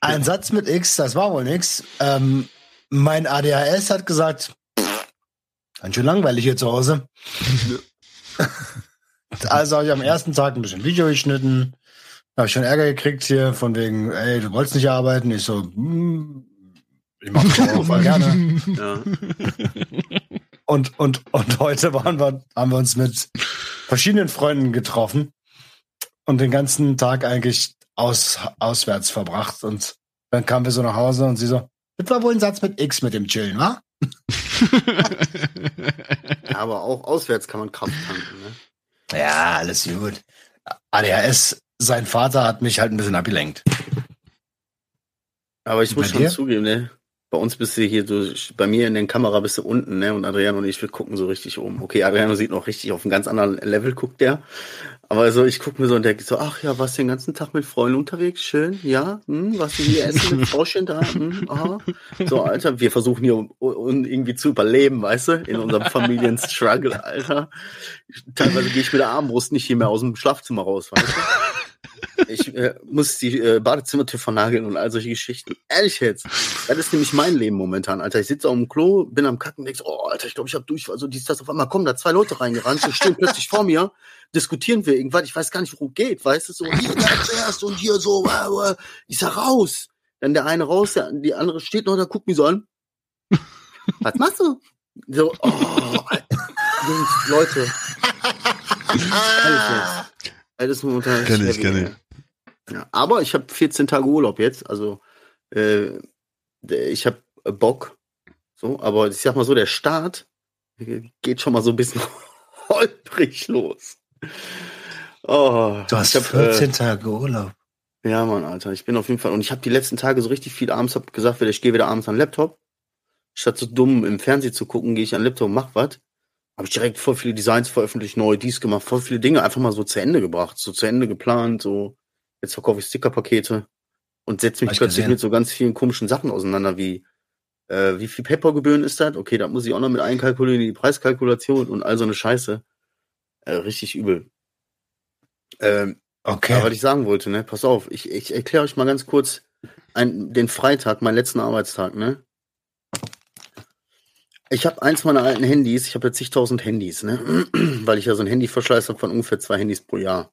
ein Satz mit X, das war wohl nix. Ähm, mein ADHS hat gesagt, ganz schön langweilig hier zu Hause. *laughs* also habe ich am ersten Tag ein bisschen Video geschnitten. Da habe ich schon Ärger gekriegt hier von wegen, ey, du wolltest nicht arbeiten. Ich so, hm, ich mache das auch voll gerne. *laughs* Ja. Und, und, und heute waren wir, haben wir uns mit verschiedenen Freunden getroffen und den ganzen Tag eigentlich aus, auswärts verbracht. Und dann kamen wir so nach Hause und sie so, das war wohl ein Satz mit X mit dem Chillen, wa? *laughs* ja, aber auch auswärts kann man Kraft tanken, ne? Ja, alles gut. ADHS, sein Vater hat mich halt ein bisschen abgelenkt. Aber ich Bei muss schon dir? zugeben, ne? Bei uns bist du hier, du, bei mir in der Kamera bist du unten, ne? Und Adriano und ich, wir gucken so richtig oben. Okay, Adriano sieht noch richtig auf einem ganz anderen Level, guckt der. Aber so, ich gucke mir so und denke so, ach ja, warst den ganzen Tag mit Freunden unterwegs? Schön, ja? Hm, du hier essen mit Frauchen da? Hm, aha. So, Alter, wir versuchen hier um, um irgendwie zu überleben, weißt du? In unserem Familienstruggle, Alter. Teilweise gehe ich mit der Armbrust nicht hier mehr aus dem Schlafzimmer raus, weißt du? Ich äh, muss die äh, Badezimmertür vernageln und all solche Geschichten. Ehrlich jetzt. Das ist nämlich mein Leben momentan, Alter. Ich sitze auf dem Klo, bin am Kacken und denk so, oh, Alter, ich glaube, ich habe Durchfall. So, dies, das auf einmal kommen da zwei Leute reingerannt und stehen plötzlich vor mir, diskutieren wir irgendwas. Ich weiß gar nicht, worum geht, weißt du? So, hier zuerst und hier so, äh, äh, ich sag raus. Dann der eine raus, der, die andere steht noch da, guckt mich so an. Was machst du? So, oh, Alter. Jungs, Leute. Alles jetzt. Alles momentan. Kenn ich, heavy, kenn ey. Ja, aber ich habe 14 Tage Urlaub jetzt, also äh, ich habe Bock. So, aber ich sag mal so, der Start geht schon mal so ein bisschen *laughs* holprig los. Oh, Du hast ich hab, äh, 14 Tage Urlaub. ja, Mann, Alter. Ich bin auf jeden Fall. Und ich habe die letzten Tage so richtig viel abends hab gesagt, ich gehe wieder abends an den Laptop. Statt so dumm im Fernsehen zu gucken, gehe ich an den Laptop und mach was. Habe ich direkt voll viele Designs veröffentlicht, neu dies gemacht, voll viele Dinge einfach mal so zu Ende gebracht, so zu Ende geplant, so jetzt verkaufe ich Stickerpakete und setze mich plötzlich gesehen. mit so ganz vielen komischen Sachen auseinander, wie äh, wie viel Peppergebühren ist das? Okay, da muss ich auch noch mit einkalkulieren, die Preiskalkulation und all so eine Scheiße. Äh, richtig übel. Ähm, Okay. aber was ich sagen wollte, ne, pass auf, ich, ich erkläre euch mal ganz kurz ein, den Freitag, meinen letzten Arbeitstag, ne? Ich habe eins meiner alten Handys, ich habe jetzt zigtausend Handys, ne? *clears throat* Weil ich ja so ein Handyverschleiß habe von ungefähr zwei Handys pro Jahr.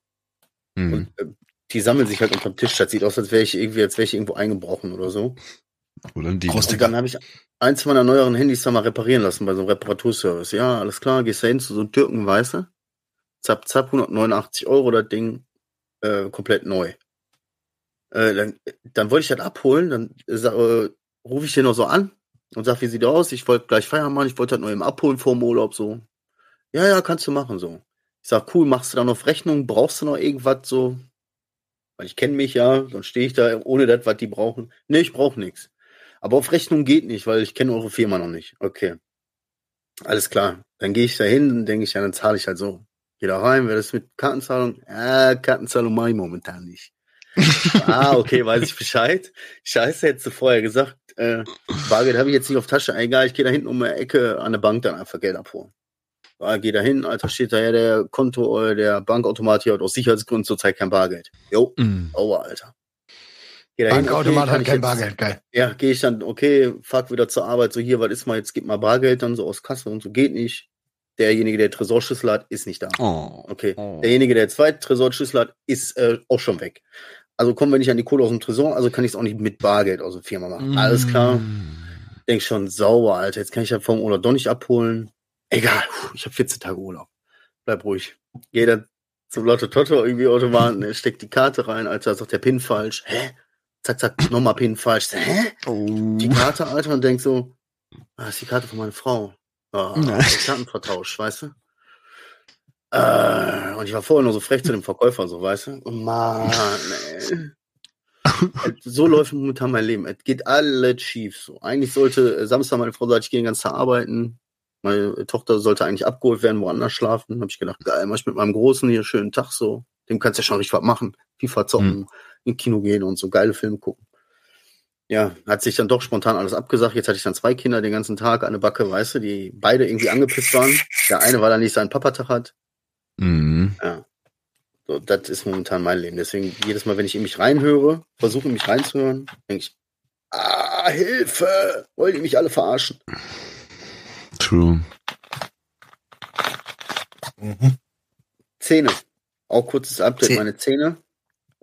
Mhm. Und äh, die sammeln sich halt unterm Tisch. Das sieht aus, als wäre ich irgendwie, als wäre ich irgendwo eingebrochen oder so. Oder ein. Prost. Und dann habe ich eins meiner neueren Handys da mal reparieren lassen bei so einem Reparaturservice. Ja, alles klar, gehst da hin zu so einem Türken, weißt du? Zap, zap, 189 Euro das Ding, äh, komplett neu. Äh, dann, dann wollte ich das abholen, dann äh, rufe ich den noch so an und sag, wie sieht der aus? Ich wollte gleich Feierabend machen, ich wollte das nur eben abholen vor dem Urlaub, so. Ja, ja, kannst du machen, so. Ich sag, cool, machst du da noch Rechnung? Brauchst du noch irgendwas, so? Weil ich kenne mich ja, dann stehe ich da ohne das, was die brauchen. Nee, ich brauche nichts. Aber auf Rechnung geht nicht, weil ich kenne eure Firma noch nicht. Okay. Alles klar. Dann gehe ich da hin und denke ich, ja, dann zahle ich halt so. Geh da rein, wer das mit Kartenzahlung? Ja, Kartenzahlung mache ich momentan nicht. *laughs* ah, okay, weiß ich Bescheid. Scheiße, hättest du vorher gesagt, äh, Bargeld habe ich jetzt nicht auf Tasche. Egal, ich gehe da hinten um die Ecke an der Bank dann einfach Geld abholen. Ja, geh da hin, Alter, steht da ja der Konto, äh, der Bankautomat hier hat aus Sicherheitsgründen zurzeit kein Bargeld. Jo, Mhm. Aua, Alter. Bankautomat okay, hat kein jetzt- Bargeld, geil. ja, gehe ich dann, okay, fuck wieder zur Arbeit, so hier, was ist mal, jetzt gib mal Bargeld dann so aus Kasse und so, geht nicht. Derjenige, der Tresorschlüssel hat, ist nicht da. Oh. Okay. Oh. Derjenige, der zweite Tresorschlüssel hat, ist äh, auch schon weg. Also kommen wir nicht an die Kohle aus dem Tresor, also kann ich es auch nicht mit Bargeld aus der Firma machen. Alles klar. Mm. Denk schon, sauer, Alter, jetzt kann ich ja vom Urlaub doch nicht abholen. Egal, ich habe 14 Tage Urlaub. Bleib ruhig. Geh dann zum Lotto Toto irgendwie Automaten, steckt die Karte rein, Alter, sagt der PIN falsch. Hä? Zack, zack, nochmal PIN falsch. Hä? Oh. die Karte, Alter, und denk so, ah, das ist die Karte von meiner Frau. Ah, Nein. Kartenvertausch, weißt du? Äh, und ich war vorher nur so frech zu dem Verkäufer, so, weißt du? Oh, Mann, ey. so läuft momentan mein Leben. Es geht alles schief. So. Eigentlich sollte äh, Samstag meine Frau sagt, ich gehe den ganzen Tag arbeiten. Meine Tochter sollte eigentlich abgeholt werden, woanders schlafen. Habe ich gedacht, geil, mach ich mit meinem Großen hier schönen Tag so. Dem kannst du ja schon richtig was machen. FIFA zocken, Mhm. in Kino gehen und so geile Filme gucken. Ja, hat sich dann doch spontan alles abgesagt. Jetzt hatte ich dann zwei Kinder den ganzen Tag an der Backe, weißt du, die beide irgendwie angepisst waren. Der eine, weil er nicht seinen Papatag hat. Mhm. So, das ist momentan mein Leben. Deswegen jedes Mal, wenn ich in mich reinhöre, versuche in mich reinzuhören, denke ich, ah, Hilfe! Wollen die mich alle verarschen? True. Mhm. Zähne. Auch kurzes Update, Zäh- meine Zähne.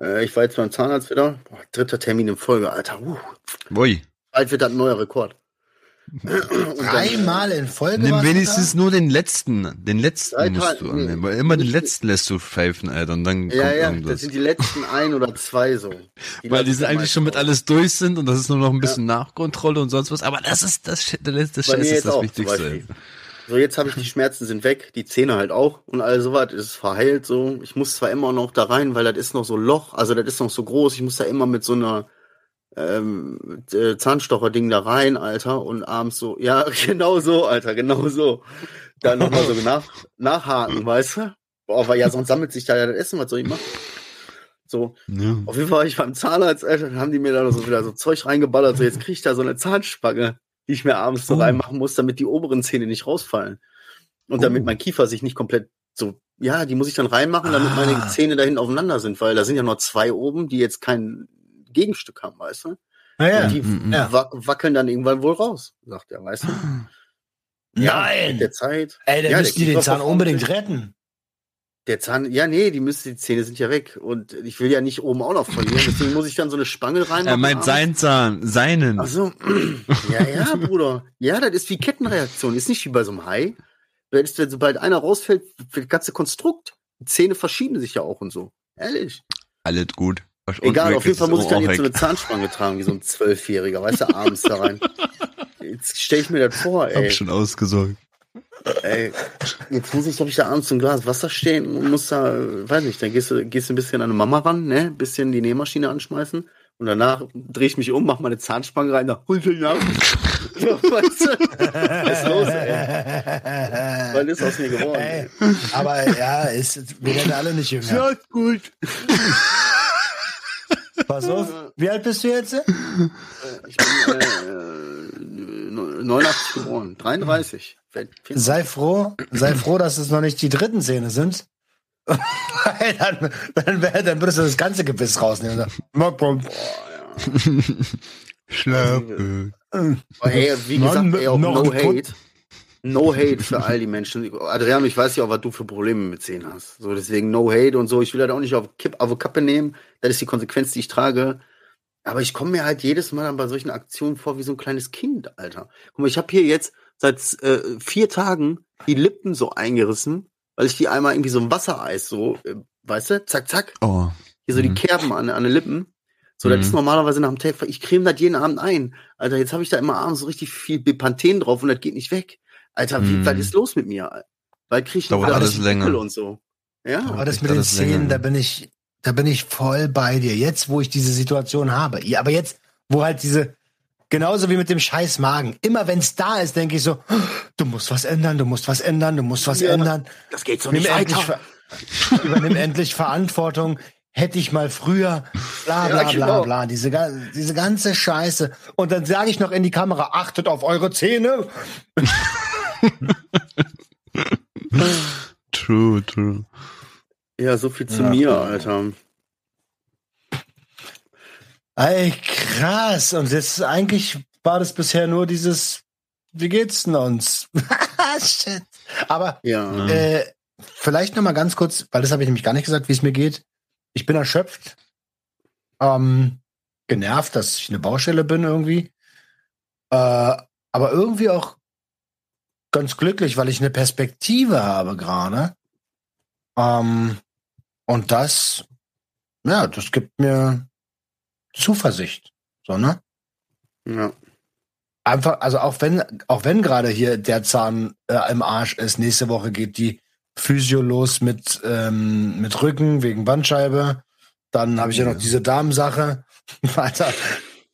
Äh, ich war jetzt beim Zahnarzt wieder. Boah, dritter Termin in Folge, Alter. Uh, Ui. bald wird das ein neuer Rekord. Dreimal in Folge. Nimm wenigstens nur den letzten. Den letzten Drei musst du nee. annehmen. Weil immer den letzten lässt du pfeifen, Alter. Und dann Ja, kommt ja, das irgendwas. sind die letzten ein oder zwei so. Die Weil die sind eigentlich schon mit alles durch sind und das ist nur noch ein bisschen Nachkontrolle und sonst was. Aber das ist das, das, das mir Scheiß ist das auch, Wichtigste. So, jetzt habe ich die Schmerzen sind weg, die Zähne halt auch und all sowas ist verheilt so. Ich muss zwar immer noch da rein, weil das ist noch so Loch, also das ist noch so groß, ich muss da immer mit so einer ähm, äh, Zahnstocher-Ding da rein, Alter, und abends so, ja, *laughs* genau so, Alter, genau so. Dann nochmal so nach, nachhaken, weißt du? Boah, weil ja, sonst sammelt sich da ja das Essen, was soll ich machen? So, Ja. auf jeden Fall war ich beim Zahnarzt, Alter, dann haben die mir da so wieder so Zeug reingeballert, so jetzt krieg ich da so eine Zahnspange, die ich mir abends so Oh. reinmachen muss, damit die oberen Zähne nicht rausfallen. Und damit Oh. mein Kiefer sich nicht komplett so, ja, die muss ich dann reinmachen, damit meine Ah. Zähne dahin aufeinander sind, weil da sind ja noch zwei oben, die jetzt kein Gegenstück haben, weißt du? Naja. Und die Mhm. Ja. wa wackeln dann irgendwann wohl raus, sagt er, weißt du? Ja, mit Nein. der Zeit. Ey, dann Ja, müssen die den Zahn unbedingt retten. Der Zahn, ja, nee, die müssen, die Zähne sind ja weg. Und ich will ja nicht oben auch noch verlieren. Deswegen muss ich dann so eine Spange reinmachen. Er meint abends. sein Zahn, seinen. Ach so. Ja, ja, Bruder. Ja, das ist wie Kettenreaktion. Ist nicht wie bei so einem Hai. Wenn sobald einer rausfällt, für das ganze Konstrukt. Die Zähne verschieben sich ja auch und so. Ehrlich. Alles gut. Egal, auf jeden Fall muss ich dann jetzt so eine Zahnspange tragen, wie so ein Zwölfjähriger, weißt du, abends da rein. Jetzt stell ich mir das vor, Hab ey. schon ausgesorgt. ey. Jetzt muss ich, hab ich da abends so ein Glas Wasser stehen und muss da, weiß nicht, dann gehst du, gehst du ein bisschen an eine Mama ran, ne, bisschen die Nähmaschine anschmeißen und danach drehe ich mich um, mach meine Zahnspange rein, da hol ich den ab. So, weißt du? Was ist los, ey? Was ist aus mir geworden? Ey, Ey. aber ja, ist, wir werden alle nicht jünger. ist gut. Pass auf, wie alt bist du jetzt? Ich bin äh, 89 geboren, 33. Werd 40. Sei froh, sei froh, dass es noch nicht die dritten Zähne sind. *laughs* Weil dann, dann, dann würdest du das ganze Gebiss rausnehmen. Mal komm. Schlafe. Aber ey, wie gesagt, ey, auch noch no hate. No hate für all die Menschen. Adriano, ich weiß ja auch, was du für Probleme mit Zähnen hast. So, deswegen no hate und so. Ich will das auch nicht auf, Kipp, auf Kappe nehmen. Das ist die Konsequenz, die ich trage. Aber ich komme mir halt jedes Mal dann bei solchen Aktionen vor wie so ein kleines Kind, Alter. Guck mal, ich habe hier jetzt seit äh, vier Tagen die Lippen so eingerissen, weil ich die einmal irgendwie so im Wassereis so, äh, weißt du, zack, zack, Oh. hier so die Mhm. Kerben an, an den Lippen. So, das Mhm. ist normalerweise nach dem Tape. Ich creme das jeden Abend ein. Alter, jetzt habe ich da immer abends so richtig viel Bepanthen drauf und das geht nicht weg. Alter, wie, Mhm. was ist los mit mir? Weil krieg ich Dauert alles länger. Und so. Ja, Aber das mit den alles länger, da bin ich, da bin ich voll bei dir. Jetzt, wo ich diese Situation habe. Ja, aber jetzt, wo halt diese, genauso wie mit dem scheiß Magen. Immer wenn es da ist, denke ich so, du musst was ändern, du musst was ändern, du musst was Ja. ändern. das geht so Nimm nicht endlich, weiter. Ver übernimm endlich Verantwortung. Hätte ich mal früher, bla bla Ja, bla genau. bla, diese, ga- diese ganze Scheiße. Und dann sage ich noch in die Kamera, achtet auf eure Zähne. *laughs* True, true. Ja, so viel zu Ja. mir, Alter. Ey, krass. Und jetzt eigentlich war das bisher nur dieses, wie geht's denn uns? *laughs* Shit. Aber Ja. äh, vielleicht noch mal ganz kurz, weil das habe ich nämlich gar nicht gesagt, wie es mir geht. Ich bin erschöpft, ähm, genervt, dass ich eine Baustelle bin irgendwie, äh, aber irgendwie auch ganz glücklich, weil ich eine Perspektive habe gerade. Ähm, und das, ja, das gibt mir Zuversicht, so ne? ja. einfach, also auch wenn, auch wenn gerade hier der Zahn äh, im Arsch ist, nächste Woche geht die Physio los mit, ähm, mit Rücken wegen Bandscheibe. Dann habe ich ja noch diese Damensache. *laughs* Alter,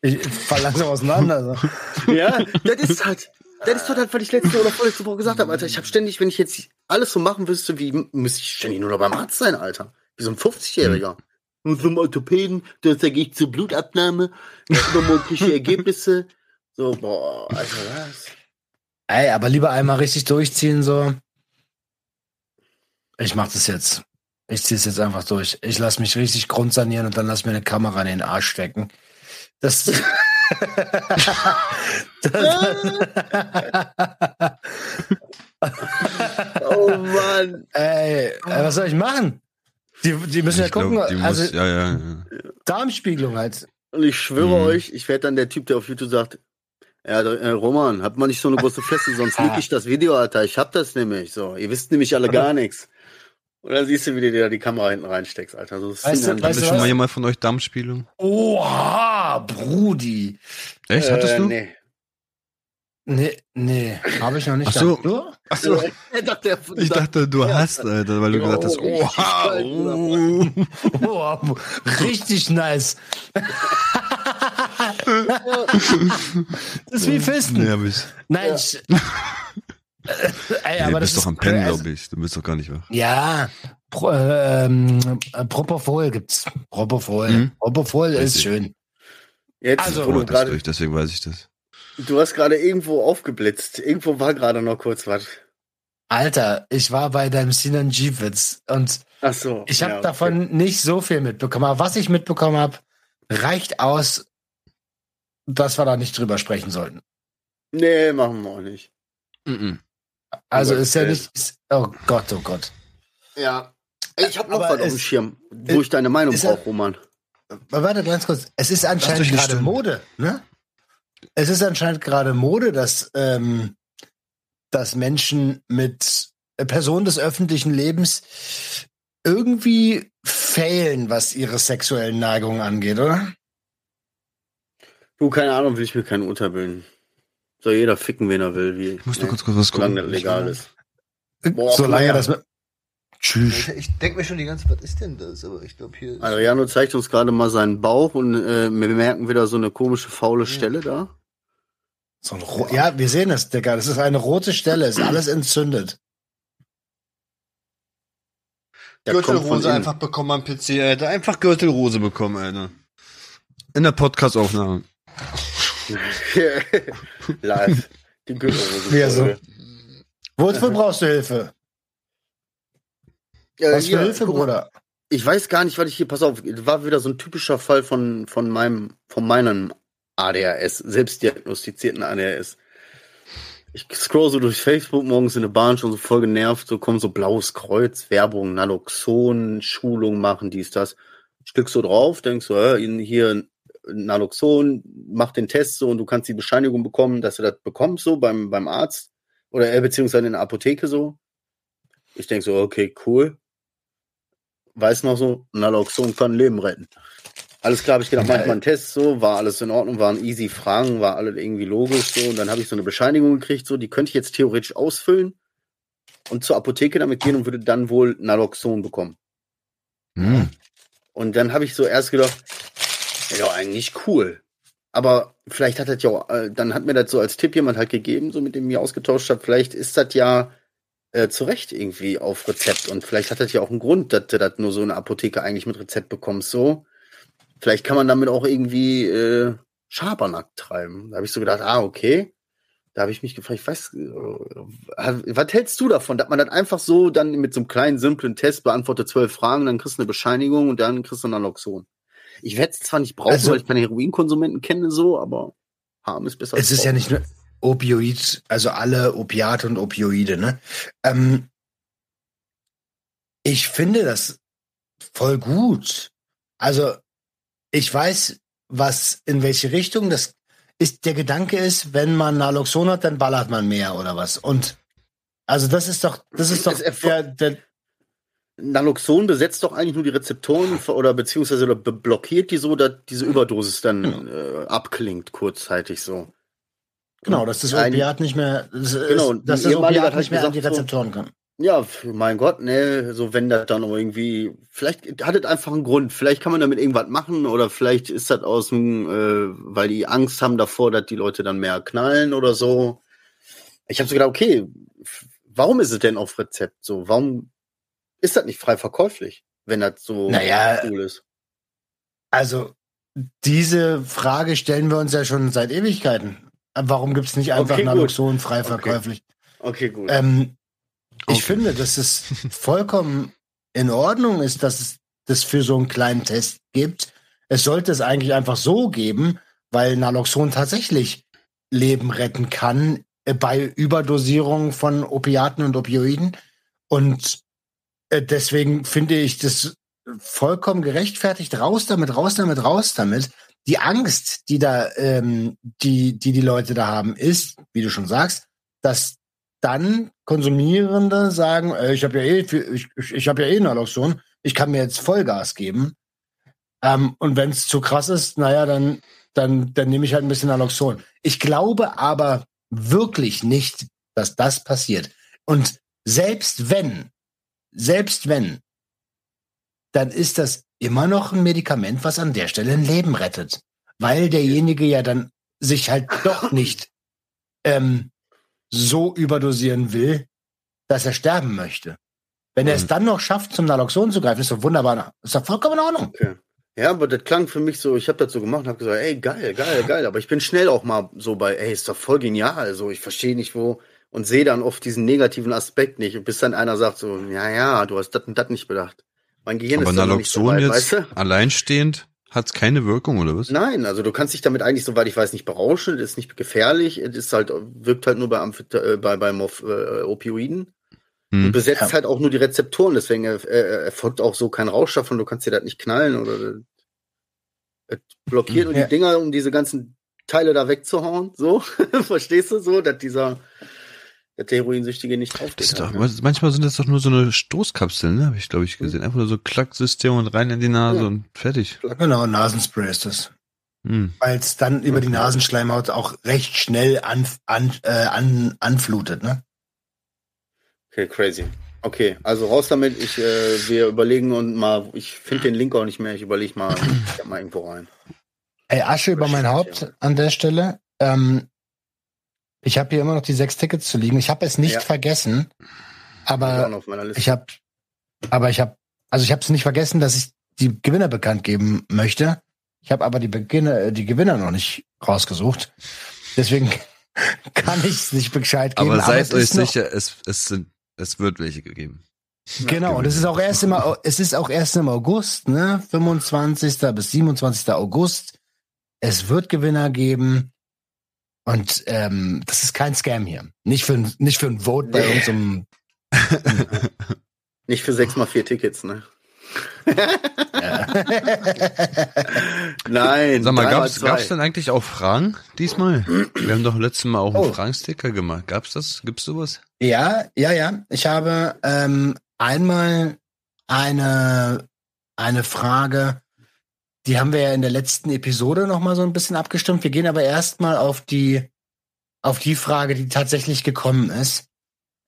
ich fall langsam auseinander. So. Ja, das ist halt, das ist das, was ich letzte oder vorletzte Woche gesagt habe, Alter. Ich habe ständig, wenn ich jetzt alles so machen wüsste, wie müsste ich ständig nur noch beim Arzt sein, Alter. Wie so ein 50-Jähriger. Und zum Orthopäden, da gehe ich zur Blutabnahme, übermorgendliche Ergebnisse. So, boah, Alter, was? Ey, aber lieber einmal richtig durchziehen, so. Ich mach das jetzt. Ich zieh's jetzt einfach durch. Ich lass mich richtig grundsanieren und dann lass mir eine Kamera in den Arsch stecken. Das. *laughs* Oh Mann. Ey, äh, was soll ich machen? Die, die müssen ja Ich glaub, gucken, die also muss, ja, ja, ja. Darmspiegelung halt. Und ich schwöre Mhm. euch, ich werde dann der Typ, der auf YouTube sagt, ja, äh, Roman, hat man nicht so eine große Fresse, sonst lieg *laughs* ich das Video, Alter. Ich hab das nämlich so. Ihr wisst nämlich alle gar nichts. Und dann siehst du, wie du dir da die Kamera hinten reinsteckst, Alter. So, Weißt du- weißt Hatte du schon mal jemand von euch Darmspielung? Oha, Brudi. Echt? Hattest Äh, du? Nee. Nee, nee, habe ich noch nicht. Ach so. Du? Ach so. *laughs* Er dachte, Ich dachte, du Ja. hast, Alter, weil du Jo, gesagt hast, richtig oha, oh. Oh, *laughs* richtig nice. *laughs* das ist wie Fisten. Nee, hab ich. Nein, ich, ey, aber du das bist doch ist am Pennen, glaube ich. Du bist doch gar nicht wach. Ja, Pro, ähm, äh, Propofol gibt's. Propofol. Mhm. Propofol ist Richtig. schön. Jetzt, Also- du das gerade, durch, deswegen weiß ich das. du hast gerade irgendwo aufgeblitzt. Irgendwo war gerade noch kurz was. Alter, ich war bei deinem Sinan G-Witz und Ach so. ich habe ja, okay. davon nicht so viel mitbekommen. Aber was ich mitbekommen habe, reicht aus, dass wir da nicht drüber sprechen sollten. Nee, machen wir auch nicht. Mhm. Also ist ja ey. nicht. Ist, oh Gott, oh Gott. Ja. Ich habe noch was auf es- dem Schirm, wo ich deine Meinung brauche, Roman. Warte ganz kurz. Es ist anscheinend gerade. Mode, ne? Es ist anscheinend gerade Mode, dass, ähm, dass Menschen mit Personen des öffentlichen Lebens irgendwie failen, was ihre sexuellen Neigungen angeht, oder? Du, keine Ahnung, will ich mir keinen unterbilden. Soll jeder ficken, wen er will. Wie, Ich muss ne? nur kurz kurz was Solange gucken. das legal ist. Boah, Solange das. Tschüss. Ich denke mir schon die ganze Zeit, was ist denn das? Aber ich glaube hier. Adriano zeigt uns gerade mal seinen Bauch und äh, wir merken wieder so eine komische, faule Stelle da. So ein Ro ja, wir sehen es, Digga. Das ist eine rote Stelle, ist alles entzündet. Der Gürtelrose einfach bekommen am PC, Alter. Einfach Gürtelrose bekommen, Alter. In der Podcast-Aufnahme. *laughs* Live. Die. Wie so. Wofür brauchst du Hilfe? Äh, Was für ja, Hilfe. Bruder? Ich weiß gar nicht, was ich hier, pass auf, war wieder so ein typischer Fall von, von meinem, von meinem ADHS, selbstdiagnostizierten ADHS. Ich scroll so durch Facebook morgens in der Bahn schon so voll genervt, so kommt so blaues Kreuz, Werbung, Naloxon, Schulung machen, dies, das. Stück so drauf, denkst so, äh, hier Naloxon, mach den Test so und du kannst die Bescheinigung bekommen, dass du das bekommst so beim, beim Arzt oder äh, beziehungsweise in der Apotheke so. Ich denk so, okay, cool weiß noch so, Naloxon kann Leben retten. Alles klar, habe ich gedacht, mach mal einen Test, so, war alles in Ordnung, waren easy Fragen, war alles irgendwie logisch, so, und dann habe ich so eine Bescheinigung gekriegt, so, die könnte ich jetzt theoretisch ausfüllen und zur Apotheke damit gehen und würde dann wohl Naloxon bekommen. Hm. Und dann habe ich so erst gedacht, ja, eigentlich cool. Aber vielleicht hat das ja, äh, dann hat mir das so als Tipp jemand halt gegeben, so mit dem ich ausgetauscht habe, vielleicht ist das ja äh, zu Recht irgendwie auf Rezept und vielleicht hat das ja auch einen Grund, dass du das nur so in der Apotheke eigentlich mit Rezept bekommst, so. Vielleicht kann man damit auch irgendwie äh, Schabernack treiben. Da habe ich so gedacht, ah, okay. Da habe ich mich gefragt, ich weiß, äh, was hältst du davon, dass man das einfach so dann mit so einem kleinen, simplen Test beantwortet zwölf Fragen, dann kriegst du eine Bescheinigung und dann kriegst du Naloxon. Ich werde es zwar nicht brauchen, Also- weil ich keine Heroinkonsumenten kenne, so, aber haben ist besser. Es ist ja nicht nur Opioid, also alle Opiate und Opioide, ne? Ähm, ich finde das voll gut. Also, ich weiß, was, in welche Richtung das ist. Der Gedanke ist, wenn man Naloxon hat, dann ballert man mehr oder was. Und, also das ist doch, das ist doch der, der, Naloxon besetzt doch eigentlich nur die Rezeptoren oder beziehungsweise oder blockiert die so, dass diese Überdosis dann äh, abklingt kurzzeitig so. genau, dass das Opiat nicht mehr, das, Genau, ist, dass das Opiat hat nicht mehr an die gesagt Rezeptoren kann. Ja, mein Gott, ne, so wenn das dann irgendwie, vielleicht hat es einfach einen Grund, vielleicht kann man damit irgendwas machen oder vielleicht ist das aus dem, äh, weil die Angst haben davor, dass die Leute dann mehr knallen oder so. Ich habe so gedacht, okay, warum ist es denn auf Rezept so? Warum ist das nicht frei verkäuflich, wenn das so Naja, cool ist? Also, diese Frage stellen wir uns ja schon seit Ewigkeiten. Warum gibt's nicht einfach Okay. Naloxon frei verkäuflich? Okay, gut. Ähm, ich Okay. finde, dass es *laughs* vollkommen in Ordnung ist, dass es das für so einen kleinen Test gibt. Es sollte es eigentlich einfach so geben, weil Naloxon tatsächlich Leben retten kann äh, bei Überdosierung von Opiaten und Opioiden. Und deswegen finde ich das vollkommen gerechtfertigt. Raus damit, raus damit, raus damit. Die Angst, die da, ähm, die, die die Leute da haben, ist, wie du schon sagst, dass dann Konsumierende sagen, äh, ich habe ja eh, ich, ich, ich habe ja eh Naloxon, ich kann mir jetzt Vollgas geben. Ähm, und wenn es zu krass ist, naja, dann, dann, dann nehme ich halt ein bisschen Naloxon. Ich glaube aber wirklich nicht, dass das passiert. Und selbst wenn, selbst wenn, dann ist das immer noch ein Medikament, was an der Stelle ein Leben rettet. Weil derjenige ja dann sich halt doch nicht ähm, so überdosieren will, dass er sterben möchte. Wenn er es Mhm. dann noch schafft, zum Naloxon zu greifen, ist doch wunderbar. Ist doch vollkommen in Ordnung. Okay. Ja, aber das klang für mich so, ich habe das so gemacht und habe gesagt, ey, geil, geil, geil. Aber ich bin schnell auch mal so bei, ey, ist doch voll genial. Also ich verstehe nicht, wo und sehe dann oft diesen negativen Aspekt nicht. Und bis dann einer sagt so, ja, ja, du hast das und das nicht bedacht. Mein Gehirn Aber ist da noch nicht so Naloxon weit, jetzt weißt du? alleinstehend hat's keine Wirkung, oder was? Nein, also du kannst dich damit eigentlich, soweit ich weiß, nicht berauschen. Es ist nicht gefährlich. Es ist halt, wirkt halt nur bei, Ampheta äh, bei, bei Morph äh, Opioiden. Hm. Du besetzt Ja. halt auch nur die Rezeptoren, deswegen äh, äh, erfolgt auch so kein Rausch davon, du kannst dir das nicht knallen oder es blockiert nur Ja. die Dinger, um diese ganzen Teile da wegzuhauen, so, *laughs* verstehst du so, dass dieser dass der Heroinsüchtige nicht aufgeht. Ne? manchmal sind das doch nur so eine Stoßkapseln, ne? Habe ich, glaube ich, gesehen. Einfach nur so Klacksystem und rein in die Nase Ja. und fertig. Genau, Nasenspray ist das. Hm. Weil es dann über die Nasenschleimhaut auch recht schnell an, an, äh, an, anflutet, ne? Okay, crazy. Okay, also raus damit. Ich, äh, wir überlegen und mal, ich finde den Link auch nicht mehr. Ich überlege mal, ich mal irgendwo rein. Ey, Asche über mein Haupt an der Stelle. Ähm, ich habe hier immer noch die sechs Tickets zu liegen. Ich habe es nicht Ja. vergessen, aber ich habe, aber ich habe, also ich habe es nicht vergessen, dass ich die Gewinner bekannt geben möchte. Ich habe aber die Beginner, äh, die Gewinner noch nicht rausgesucht. Deswegen *laughs* kann ich es nicht Bescheid geben. Aber seid es euch sicher, es, es sind, es wird welche gegeben. Genau, und es ist auch erst im, es ist auch erst im August, ne? 25. bis 27. August. Es wird Gewinner geben. Und ähm, das ist kein Scam hier. Nicht für, ein- nicht für ein Vote bei Nee. unserem. *laughs* Nicht für sechs mal vier Tickets, ne? *laughs* Nein. Sag mal, gab's, zwei. gab's denn eigentlich auch Fragen diesmal? Wir haben doch letztes Mal auch einen Oh. Fragensticker gemacht. Gab's das? Gibt's sowas? ja, ja, ja. Ich habe ähm, einmal eine, eine Frage, die haben wir ja in der letzten Episode noch mal so ein bisschen abgestimmt. Wir gehen aber erstmal auf die, auf die Frage, die tatsächlich gekommen ist.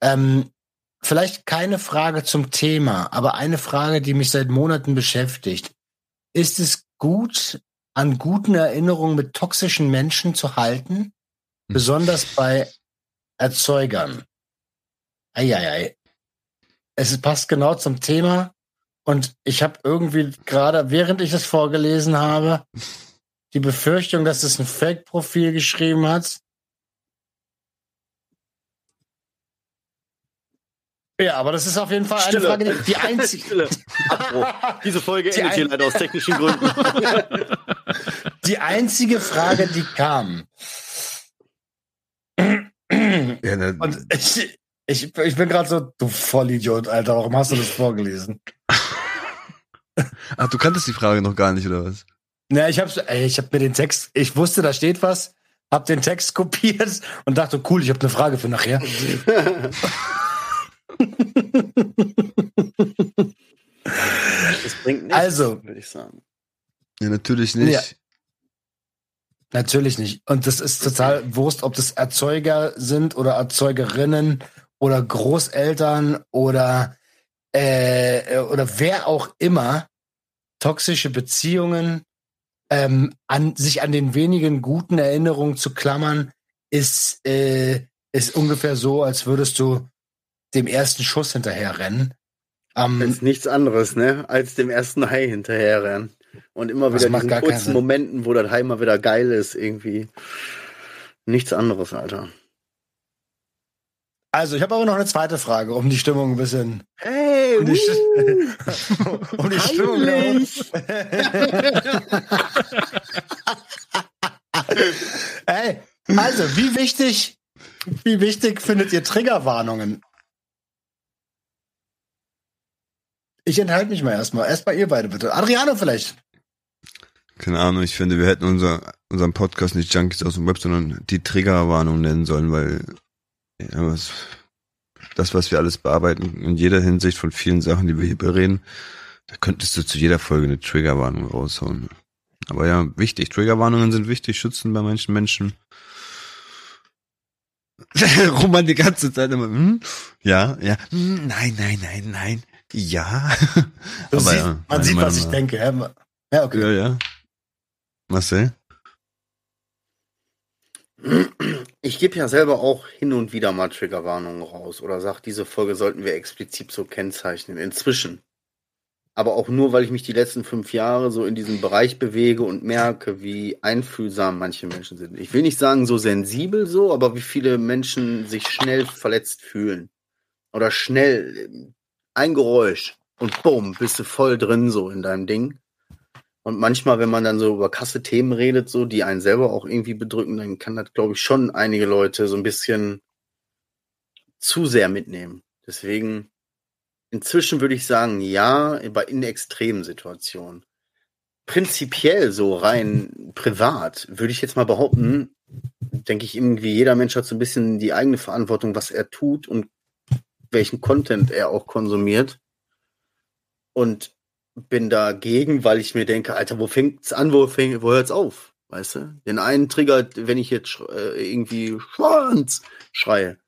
Ähm, vielleicht keine Frage zum Thema, aber eine Frage, die mich seit Monaten beschäftigt. Ist es gut, an guten Erinnerungen mit toxischen Menschen zu halten? Besonders bei Erzeugern. Eieiei. Es passt genau zum Thema. Und ich habe irgendwie gerade, während ich es vorgelesen habe, die Befürchtung, dass es ein Fake-Profil geschrieben hat. Ja, aber das ist auf jeden Fall eine Stille. Frage, die, die *laughs* einzige. Diese Folge Die endet hier leider aus technischen Gründen. *laughs* Die einzige Frage, die kam. Ja, ne, Und ich, ich, ich bin gerade so, du Vollidiot, Alter, warum hast du das vorgelesen? *laughs* ach, du kanntest die Frage noch gar nicht, oder was? Na, ich hab, ey, ich hab mir den Text, ich wusste, da steht was, hab den Text *laughs* kopiert und dachte, cool, ich habe eine Frage für nachher. *laughs* Das bringt nichts, Also. würde ich sagen. Ja, natürlich nicht. Ja. Natürlich nicht. Und das ist total Wurst, ob das Erzeuger sind oder Erzeugerinnen oder Großeltern oder, äh, oder wer auch immer. Toxische Beziehungen, ähm, an, sich an den wenigen guten Erinnerungen zu klammern, ist, äh, ist ungefähr so, als würdest du dem ersten Schuss hinterher rennen. Ähm, ist nichts anderes, ne? Als dem ersten Hai hinterherrennen. Und immer wieder diesen kurzen. Momenten, wo das Hai mal wieder geil ist, irgendwie. Nichts anderes, Alter. Also, ich habe aber noch eine zweite Frage, um die Stimmung ein bisschen Hey, um die, Sti- *laughs* um die Stimmung Heimlich. *laughs* Ey, also, wie wichtig, wie wichtig findet ihr Triggerwarnungen? Ich enthalte mich mal erstmal. Erstmal ihr beide bitte. Adriano vielleicht. Keine Ahnung, ich finde, wir hätten unser, unseren Podcast nicht Junkies aus dem Web, sondern die Triggerwarnung nennen sollen, weil ja, was, das, was wir alles bearbeiten, in jeder Hinsicht von vielen Sachen, die wir hier bereden, da könntest du zu jeder Folge eine Triggerwarnung raushauen. Aber ja, wichtig. Triggerwarnungen sind wichtig, schützen bei manchen Menschen. *laughs* Roman die ganze Zeit immer, hm? ja, ja, hm, nein, nein, nein, nein, ja. *laughs* Aber siehst, ja, man sieht, was ich denke. Ja, ja okay. Ja, ja. Marcel? Ich gebe ja selber auch hin und wieder mal Triggerwarnungen raus oder sag, diese Folge sollten wir explizit so kennzeichnen. Inzwischen. Aber auch nur, weil ich mich die letzten fünf Jahre so in diesem Bereich bewege und merke, wie einfühlsam manche Menschen sind. Ich will nicht sagen so sensibel so, aber wie viele Menschen sich schnell verletzt fühlen. Oder schnell äh, ein Geräusch und bumm, bist du voll drin so in deinem Ding. Und manchmal, wenn man dann so über krasse Themen redet, so, die einen selber auch irgendwie bedrücken, dann kann das, glaube ich, schon einige Leute so ein bisschen zu sehr mitnehmen. Deswegen, inzwischen würde ich sagen, ja, aber in extremen Situationen. Prinzipiell so rein privat würde ich jetzt mal behaupten, denke ich, irgendwie jeder Mensch hat so ein bisschen die eigene Verantwortung, was er tut und welchen Content er auch konsumiert. Und bin dagegen, weil ich mir denke, Alter, wo fängt's an, wo, fängt, wo hört's auf? Weißt du? Den einen triggert, wenn ich jetzt äh, irgendwie Schwanz schreie.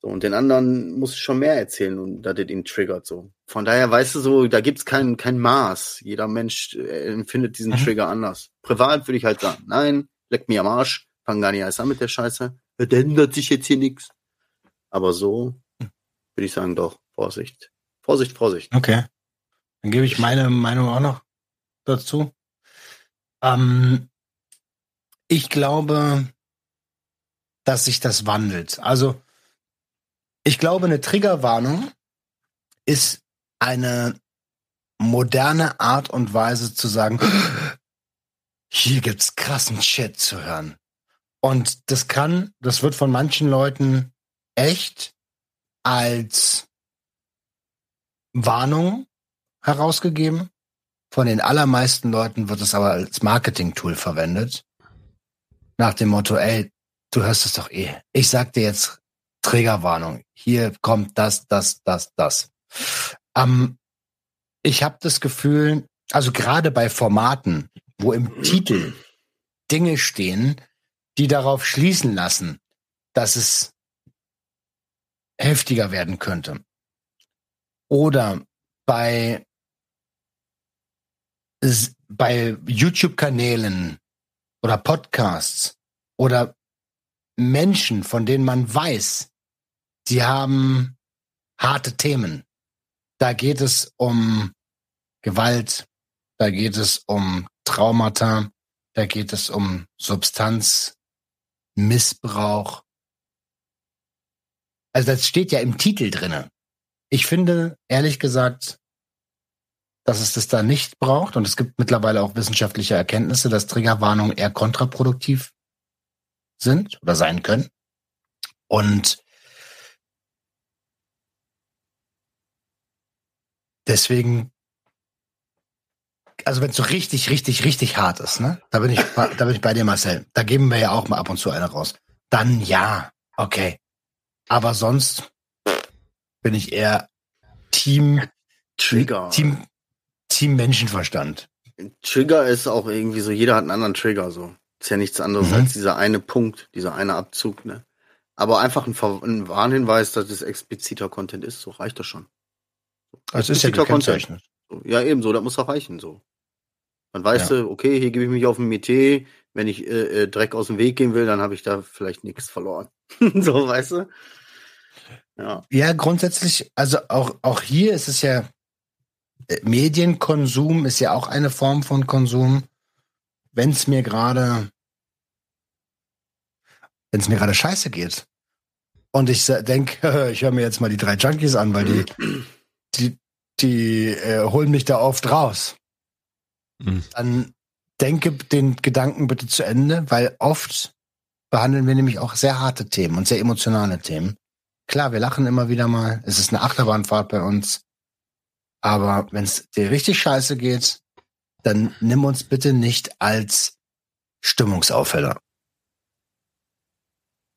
So, und den anderen muss ich schon mehr erzählen und dass er ihn triggert so. Von daher weißt du so, da gibt's kein, kein Maß. Jeder Mensch äh, empfindet diesen mhm. Trigger anders. Privat würde ich halt sagen, nein, leck mir am Arsch, fang gar nicht erst an mit der Scheiße. Da ändert sich jetzt hier nichts. Aber so würde ich sagen, doch, Vorsicht. Vorsicht, Vorsicht. Okay. Dann gebe ich meine Meinung auch noch dazu. Ähm, ich glaube, dass sich das wandelt. Also, ich glaube, eine Triggerwarnung ist eine moderne Art und Weise zu sagen, *gasps* hier gibt's krassen Shit zu hören. Und das kann, das wird von manchen Leuten echt als Warnung herausgegeben. Von den allermeisten Leuten wird es aber als Marketing-Tool verwendet. Nach dem Motto, ey, du hörst es doch eh. Ich sag dir jetzt Trägerwarnung. Hier kommt das, das, das, das. Ähm, ich habe das Gefühl, also gerade bei Formaten, wo im Titel Dinge stehen, die darauf schließen lassen, dass es heftiger werden könnte. Oder bei bei YouTube-Kanälen oder Podcasts oder Menschen, von denen man weiß, sie haben harte Themen. Da geht es um Gewalt, da geht es um Traumata, da geht es um Substanzmissbrauch. Also das steht ja im Titel drinne. Ich finde, ehrlich gesagt, dass es das da nicht braucht. Und es gibt mittlerweile auch wissenschaftliche Erkenntnisse, dass Triggerwarnungen eher kontraproduktiv sind oder sein können. Und deswegen, also wenn es so richtig, richtig, richtig hart ist, ne, da bin ich, da bin ich bei dir, Marcel. Da geben wir ja auch mal ab und zu eine raus. Dann ja, okay. Aber sonst bin ich eher Team Trigger. Team, Team Menschenverstand. Trigger ist auch irgendwie so, jeder hat einen anderen Trigger so. Ist ja nichts anderes mhm. als dieser eine Punkt, dieser eine Abzug, ne? Aber einfach ein, ein Warnhinweis, dass es expliziter Content ist, so reicht das schon. Das ist ja gekennzeichnet. Ja, ebenso, das muss auch reichen, so. Dann weißt ja. du, okay, hier gebe ich mich auf ein Metier, wenn ich äh, äh, Dreck aus dem Weg gehen will, dann habe ich da vielleicht nichts verloren. *laughs* so, weißt du? Ja. ja, grundsätzlich, also auch, auch hier ist es ja, Medienkonsum ist ja auch eine Form von Konsum. Wenn es mir gerade, wenn es mir gerade scheiße geht und ich denke, *laughs* ich höre mir jetzt mal die drei Junkies an, weil die, die, die äh, holen mich da oft raus. Mhm. Dann denke den Gedanken bitte zu Ende, weil oft behandeln wir nämlich auch sehr harte Themen und sehr emotionale Themen. Klar, wir lachen immer wieder mal. Es ist eine Achterbahnfahrt bei uns. Aber wenn es dir richtig scheiße geht, dann nimm uns bitte nicht als Stimmungsaufheller.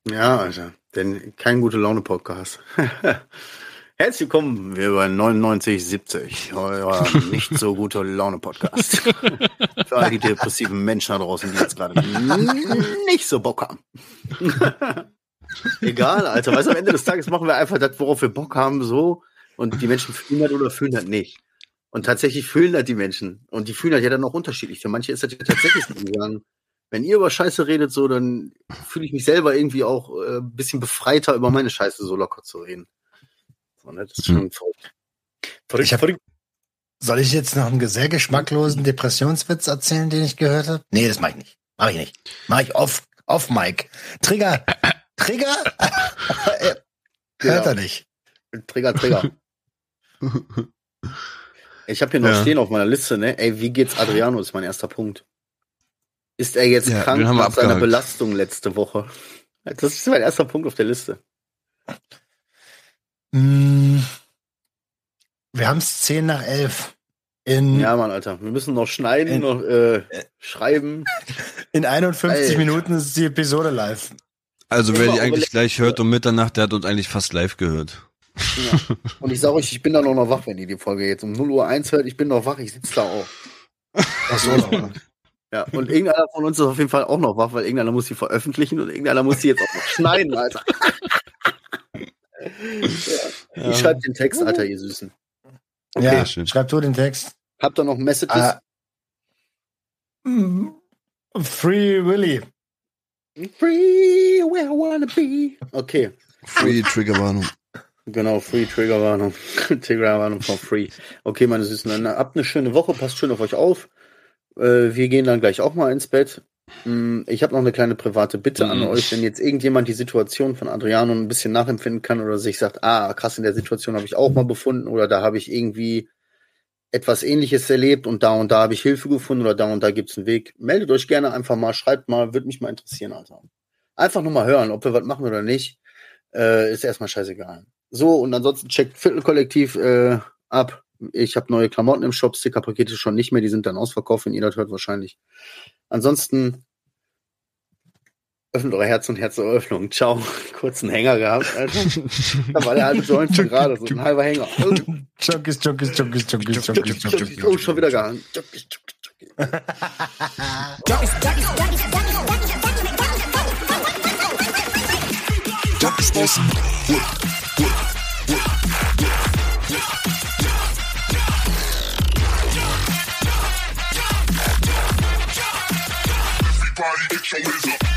Ja, Alter, denn kein gute Laune Podcast. *laughs* Herzlich willkommen, wir bei 9970, euer *laughs* nicht so gute Laune Podcast. *laughs* Für all die depressiven Menschen da draußen, die jetzt gerade nicht so Bock haben. Egal, Alter, weißt du, am Ende des Tages machen wir einfach das, worauf wir Bock haben, so und die Menschen fühlen das oder fühlen das nicht. Und tatsächlich fühlen das die Menschen. Und die fühlen das ja dann auch unterschiedlich. Für manche ist das ja tatsächlich so, sagen, wenn ihr über Scheiße redet, so, dann fühle ich mich selber irgendwie auch äh, ein bisschen befreiter, über meine Scheiße so locker zu reden. So, ne? Das ist schon mhm. verrückt. Verrückt, ich verrückt. Soll ich jetzt noch einen sehr geschmacklosen Depressionswitz erzählen, den ich gehört habe? Nee, das mache ich nicht. Mache ich nicht. Mache ich off, off Mike. Trigger. Trigger? *laughs* Hört ja. er nicht. Trigger, Trigger. *laughs* *laughs* Ich habe hier noch ja. stehen auf meiner Liste, ne? Ey, wie geht's Adriano, ist mein erster Punkt. Ist er jetzt ja, krank nach seiner Belastung letzte Woche? Das ist mein erster Punkt auf der Liste. Mm, wir haben es 10 nach 11. In, ja, Mann, Alter. Wir müssen noch schneiden, in, noch äh, schreiben. In 51 Alter. Minuten ist die Episode live. Also wer die eigentlich gleich hört um Mitternacht, der hat uns eigentlich fast live gehört. Ja. Und ich sage euch, ich bin da noch wach, wenn ihr die Folge jetzt um 0 Uhr 1 hört. Ich bin noch wach, ich sitze da auch. Ach so, noch. Ja, und irgendeiner von uns ist auf jeden Fall auch noch wach, weil irgendeiner muss sie veröffentlichen und irgendeiner muss sie jetzt auch noch *laughs* schneiden, Alter. ja. Ich schreibe den Text, Alter, ihr Süßen. ja, Okay, schön. schreib du den Text. Habt ihr noch Messages? Mm, Free Willy. Free where I wanna be. Okay, Free Triggerwarnung. Genau, Free Triggerwarnung. *laughs* Triggerwarnung von Free. Okay, meine Süßen, dann habt eine schöne Woche, passt schön auf euch auf. Äh, wir gehen dann gleich auch mal ins Bett. Mm, Ich habe noch eine kleine private Bitte an Mhm. euch, wenn jetzt irgendjemand die Situation von Adriano ein bisschen nachempfinden kann oder sich sagt, ah, krass, in der Situation habe ich auch mal befunden oder da habe ich irgendwie etwas ähnliches erlebt und da und da habe ich Hilfe gefunden oder da und da gibt's einen Weg. Meldet euch gerne einfach mal, schreibt mal, würde mich mal interessieren, Alter. Einfach nur mal hören, ob wir was machen oder nicht. Äh, ist erstmal scheißegal. So, und ansonsten checkt Viertelkollektiv äh, ab. Ich habe neue Klamotten im Shop, Stickerpakete schon nicht mehr, die sind dann ausverkauft, wenn ihr das hört wahrscheinlich. Ansonsten öffnet eure Herz und Herzeröffnung. Ciao. Kurzen Hänger gehabt, Alter. Da war der alte Joint von gerade, so ein halber Hänger. Junkies, Junkies, Junkies, Junkies, Junkies, Junkies. Oh, schon wieder gehangen. Junkies, Junkies, Junkies. Everybody get your hands.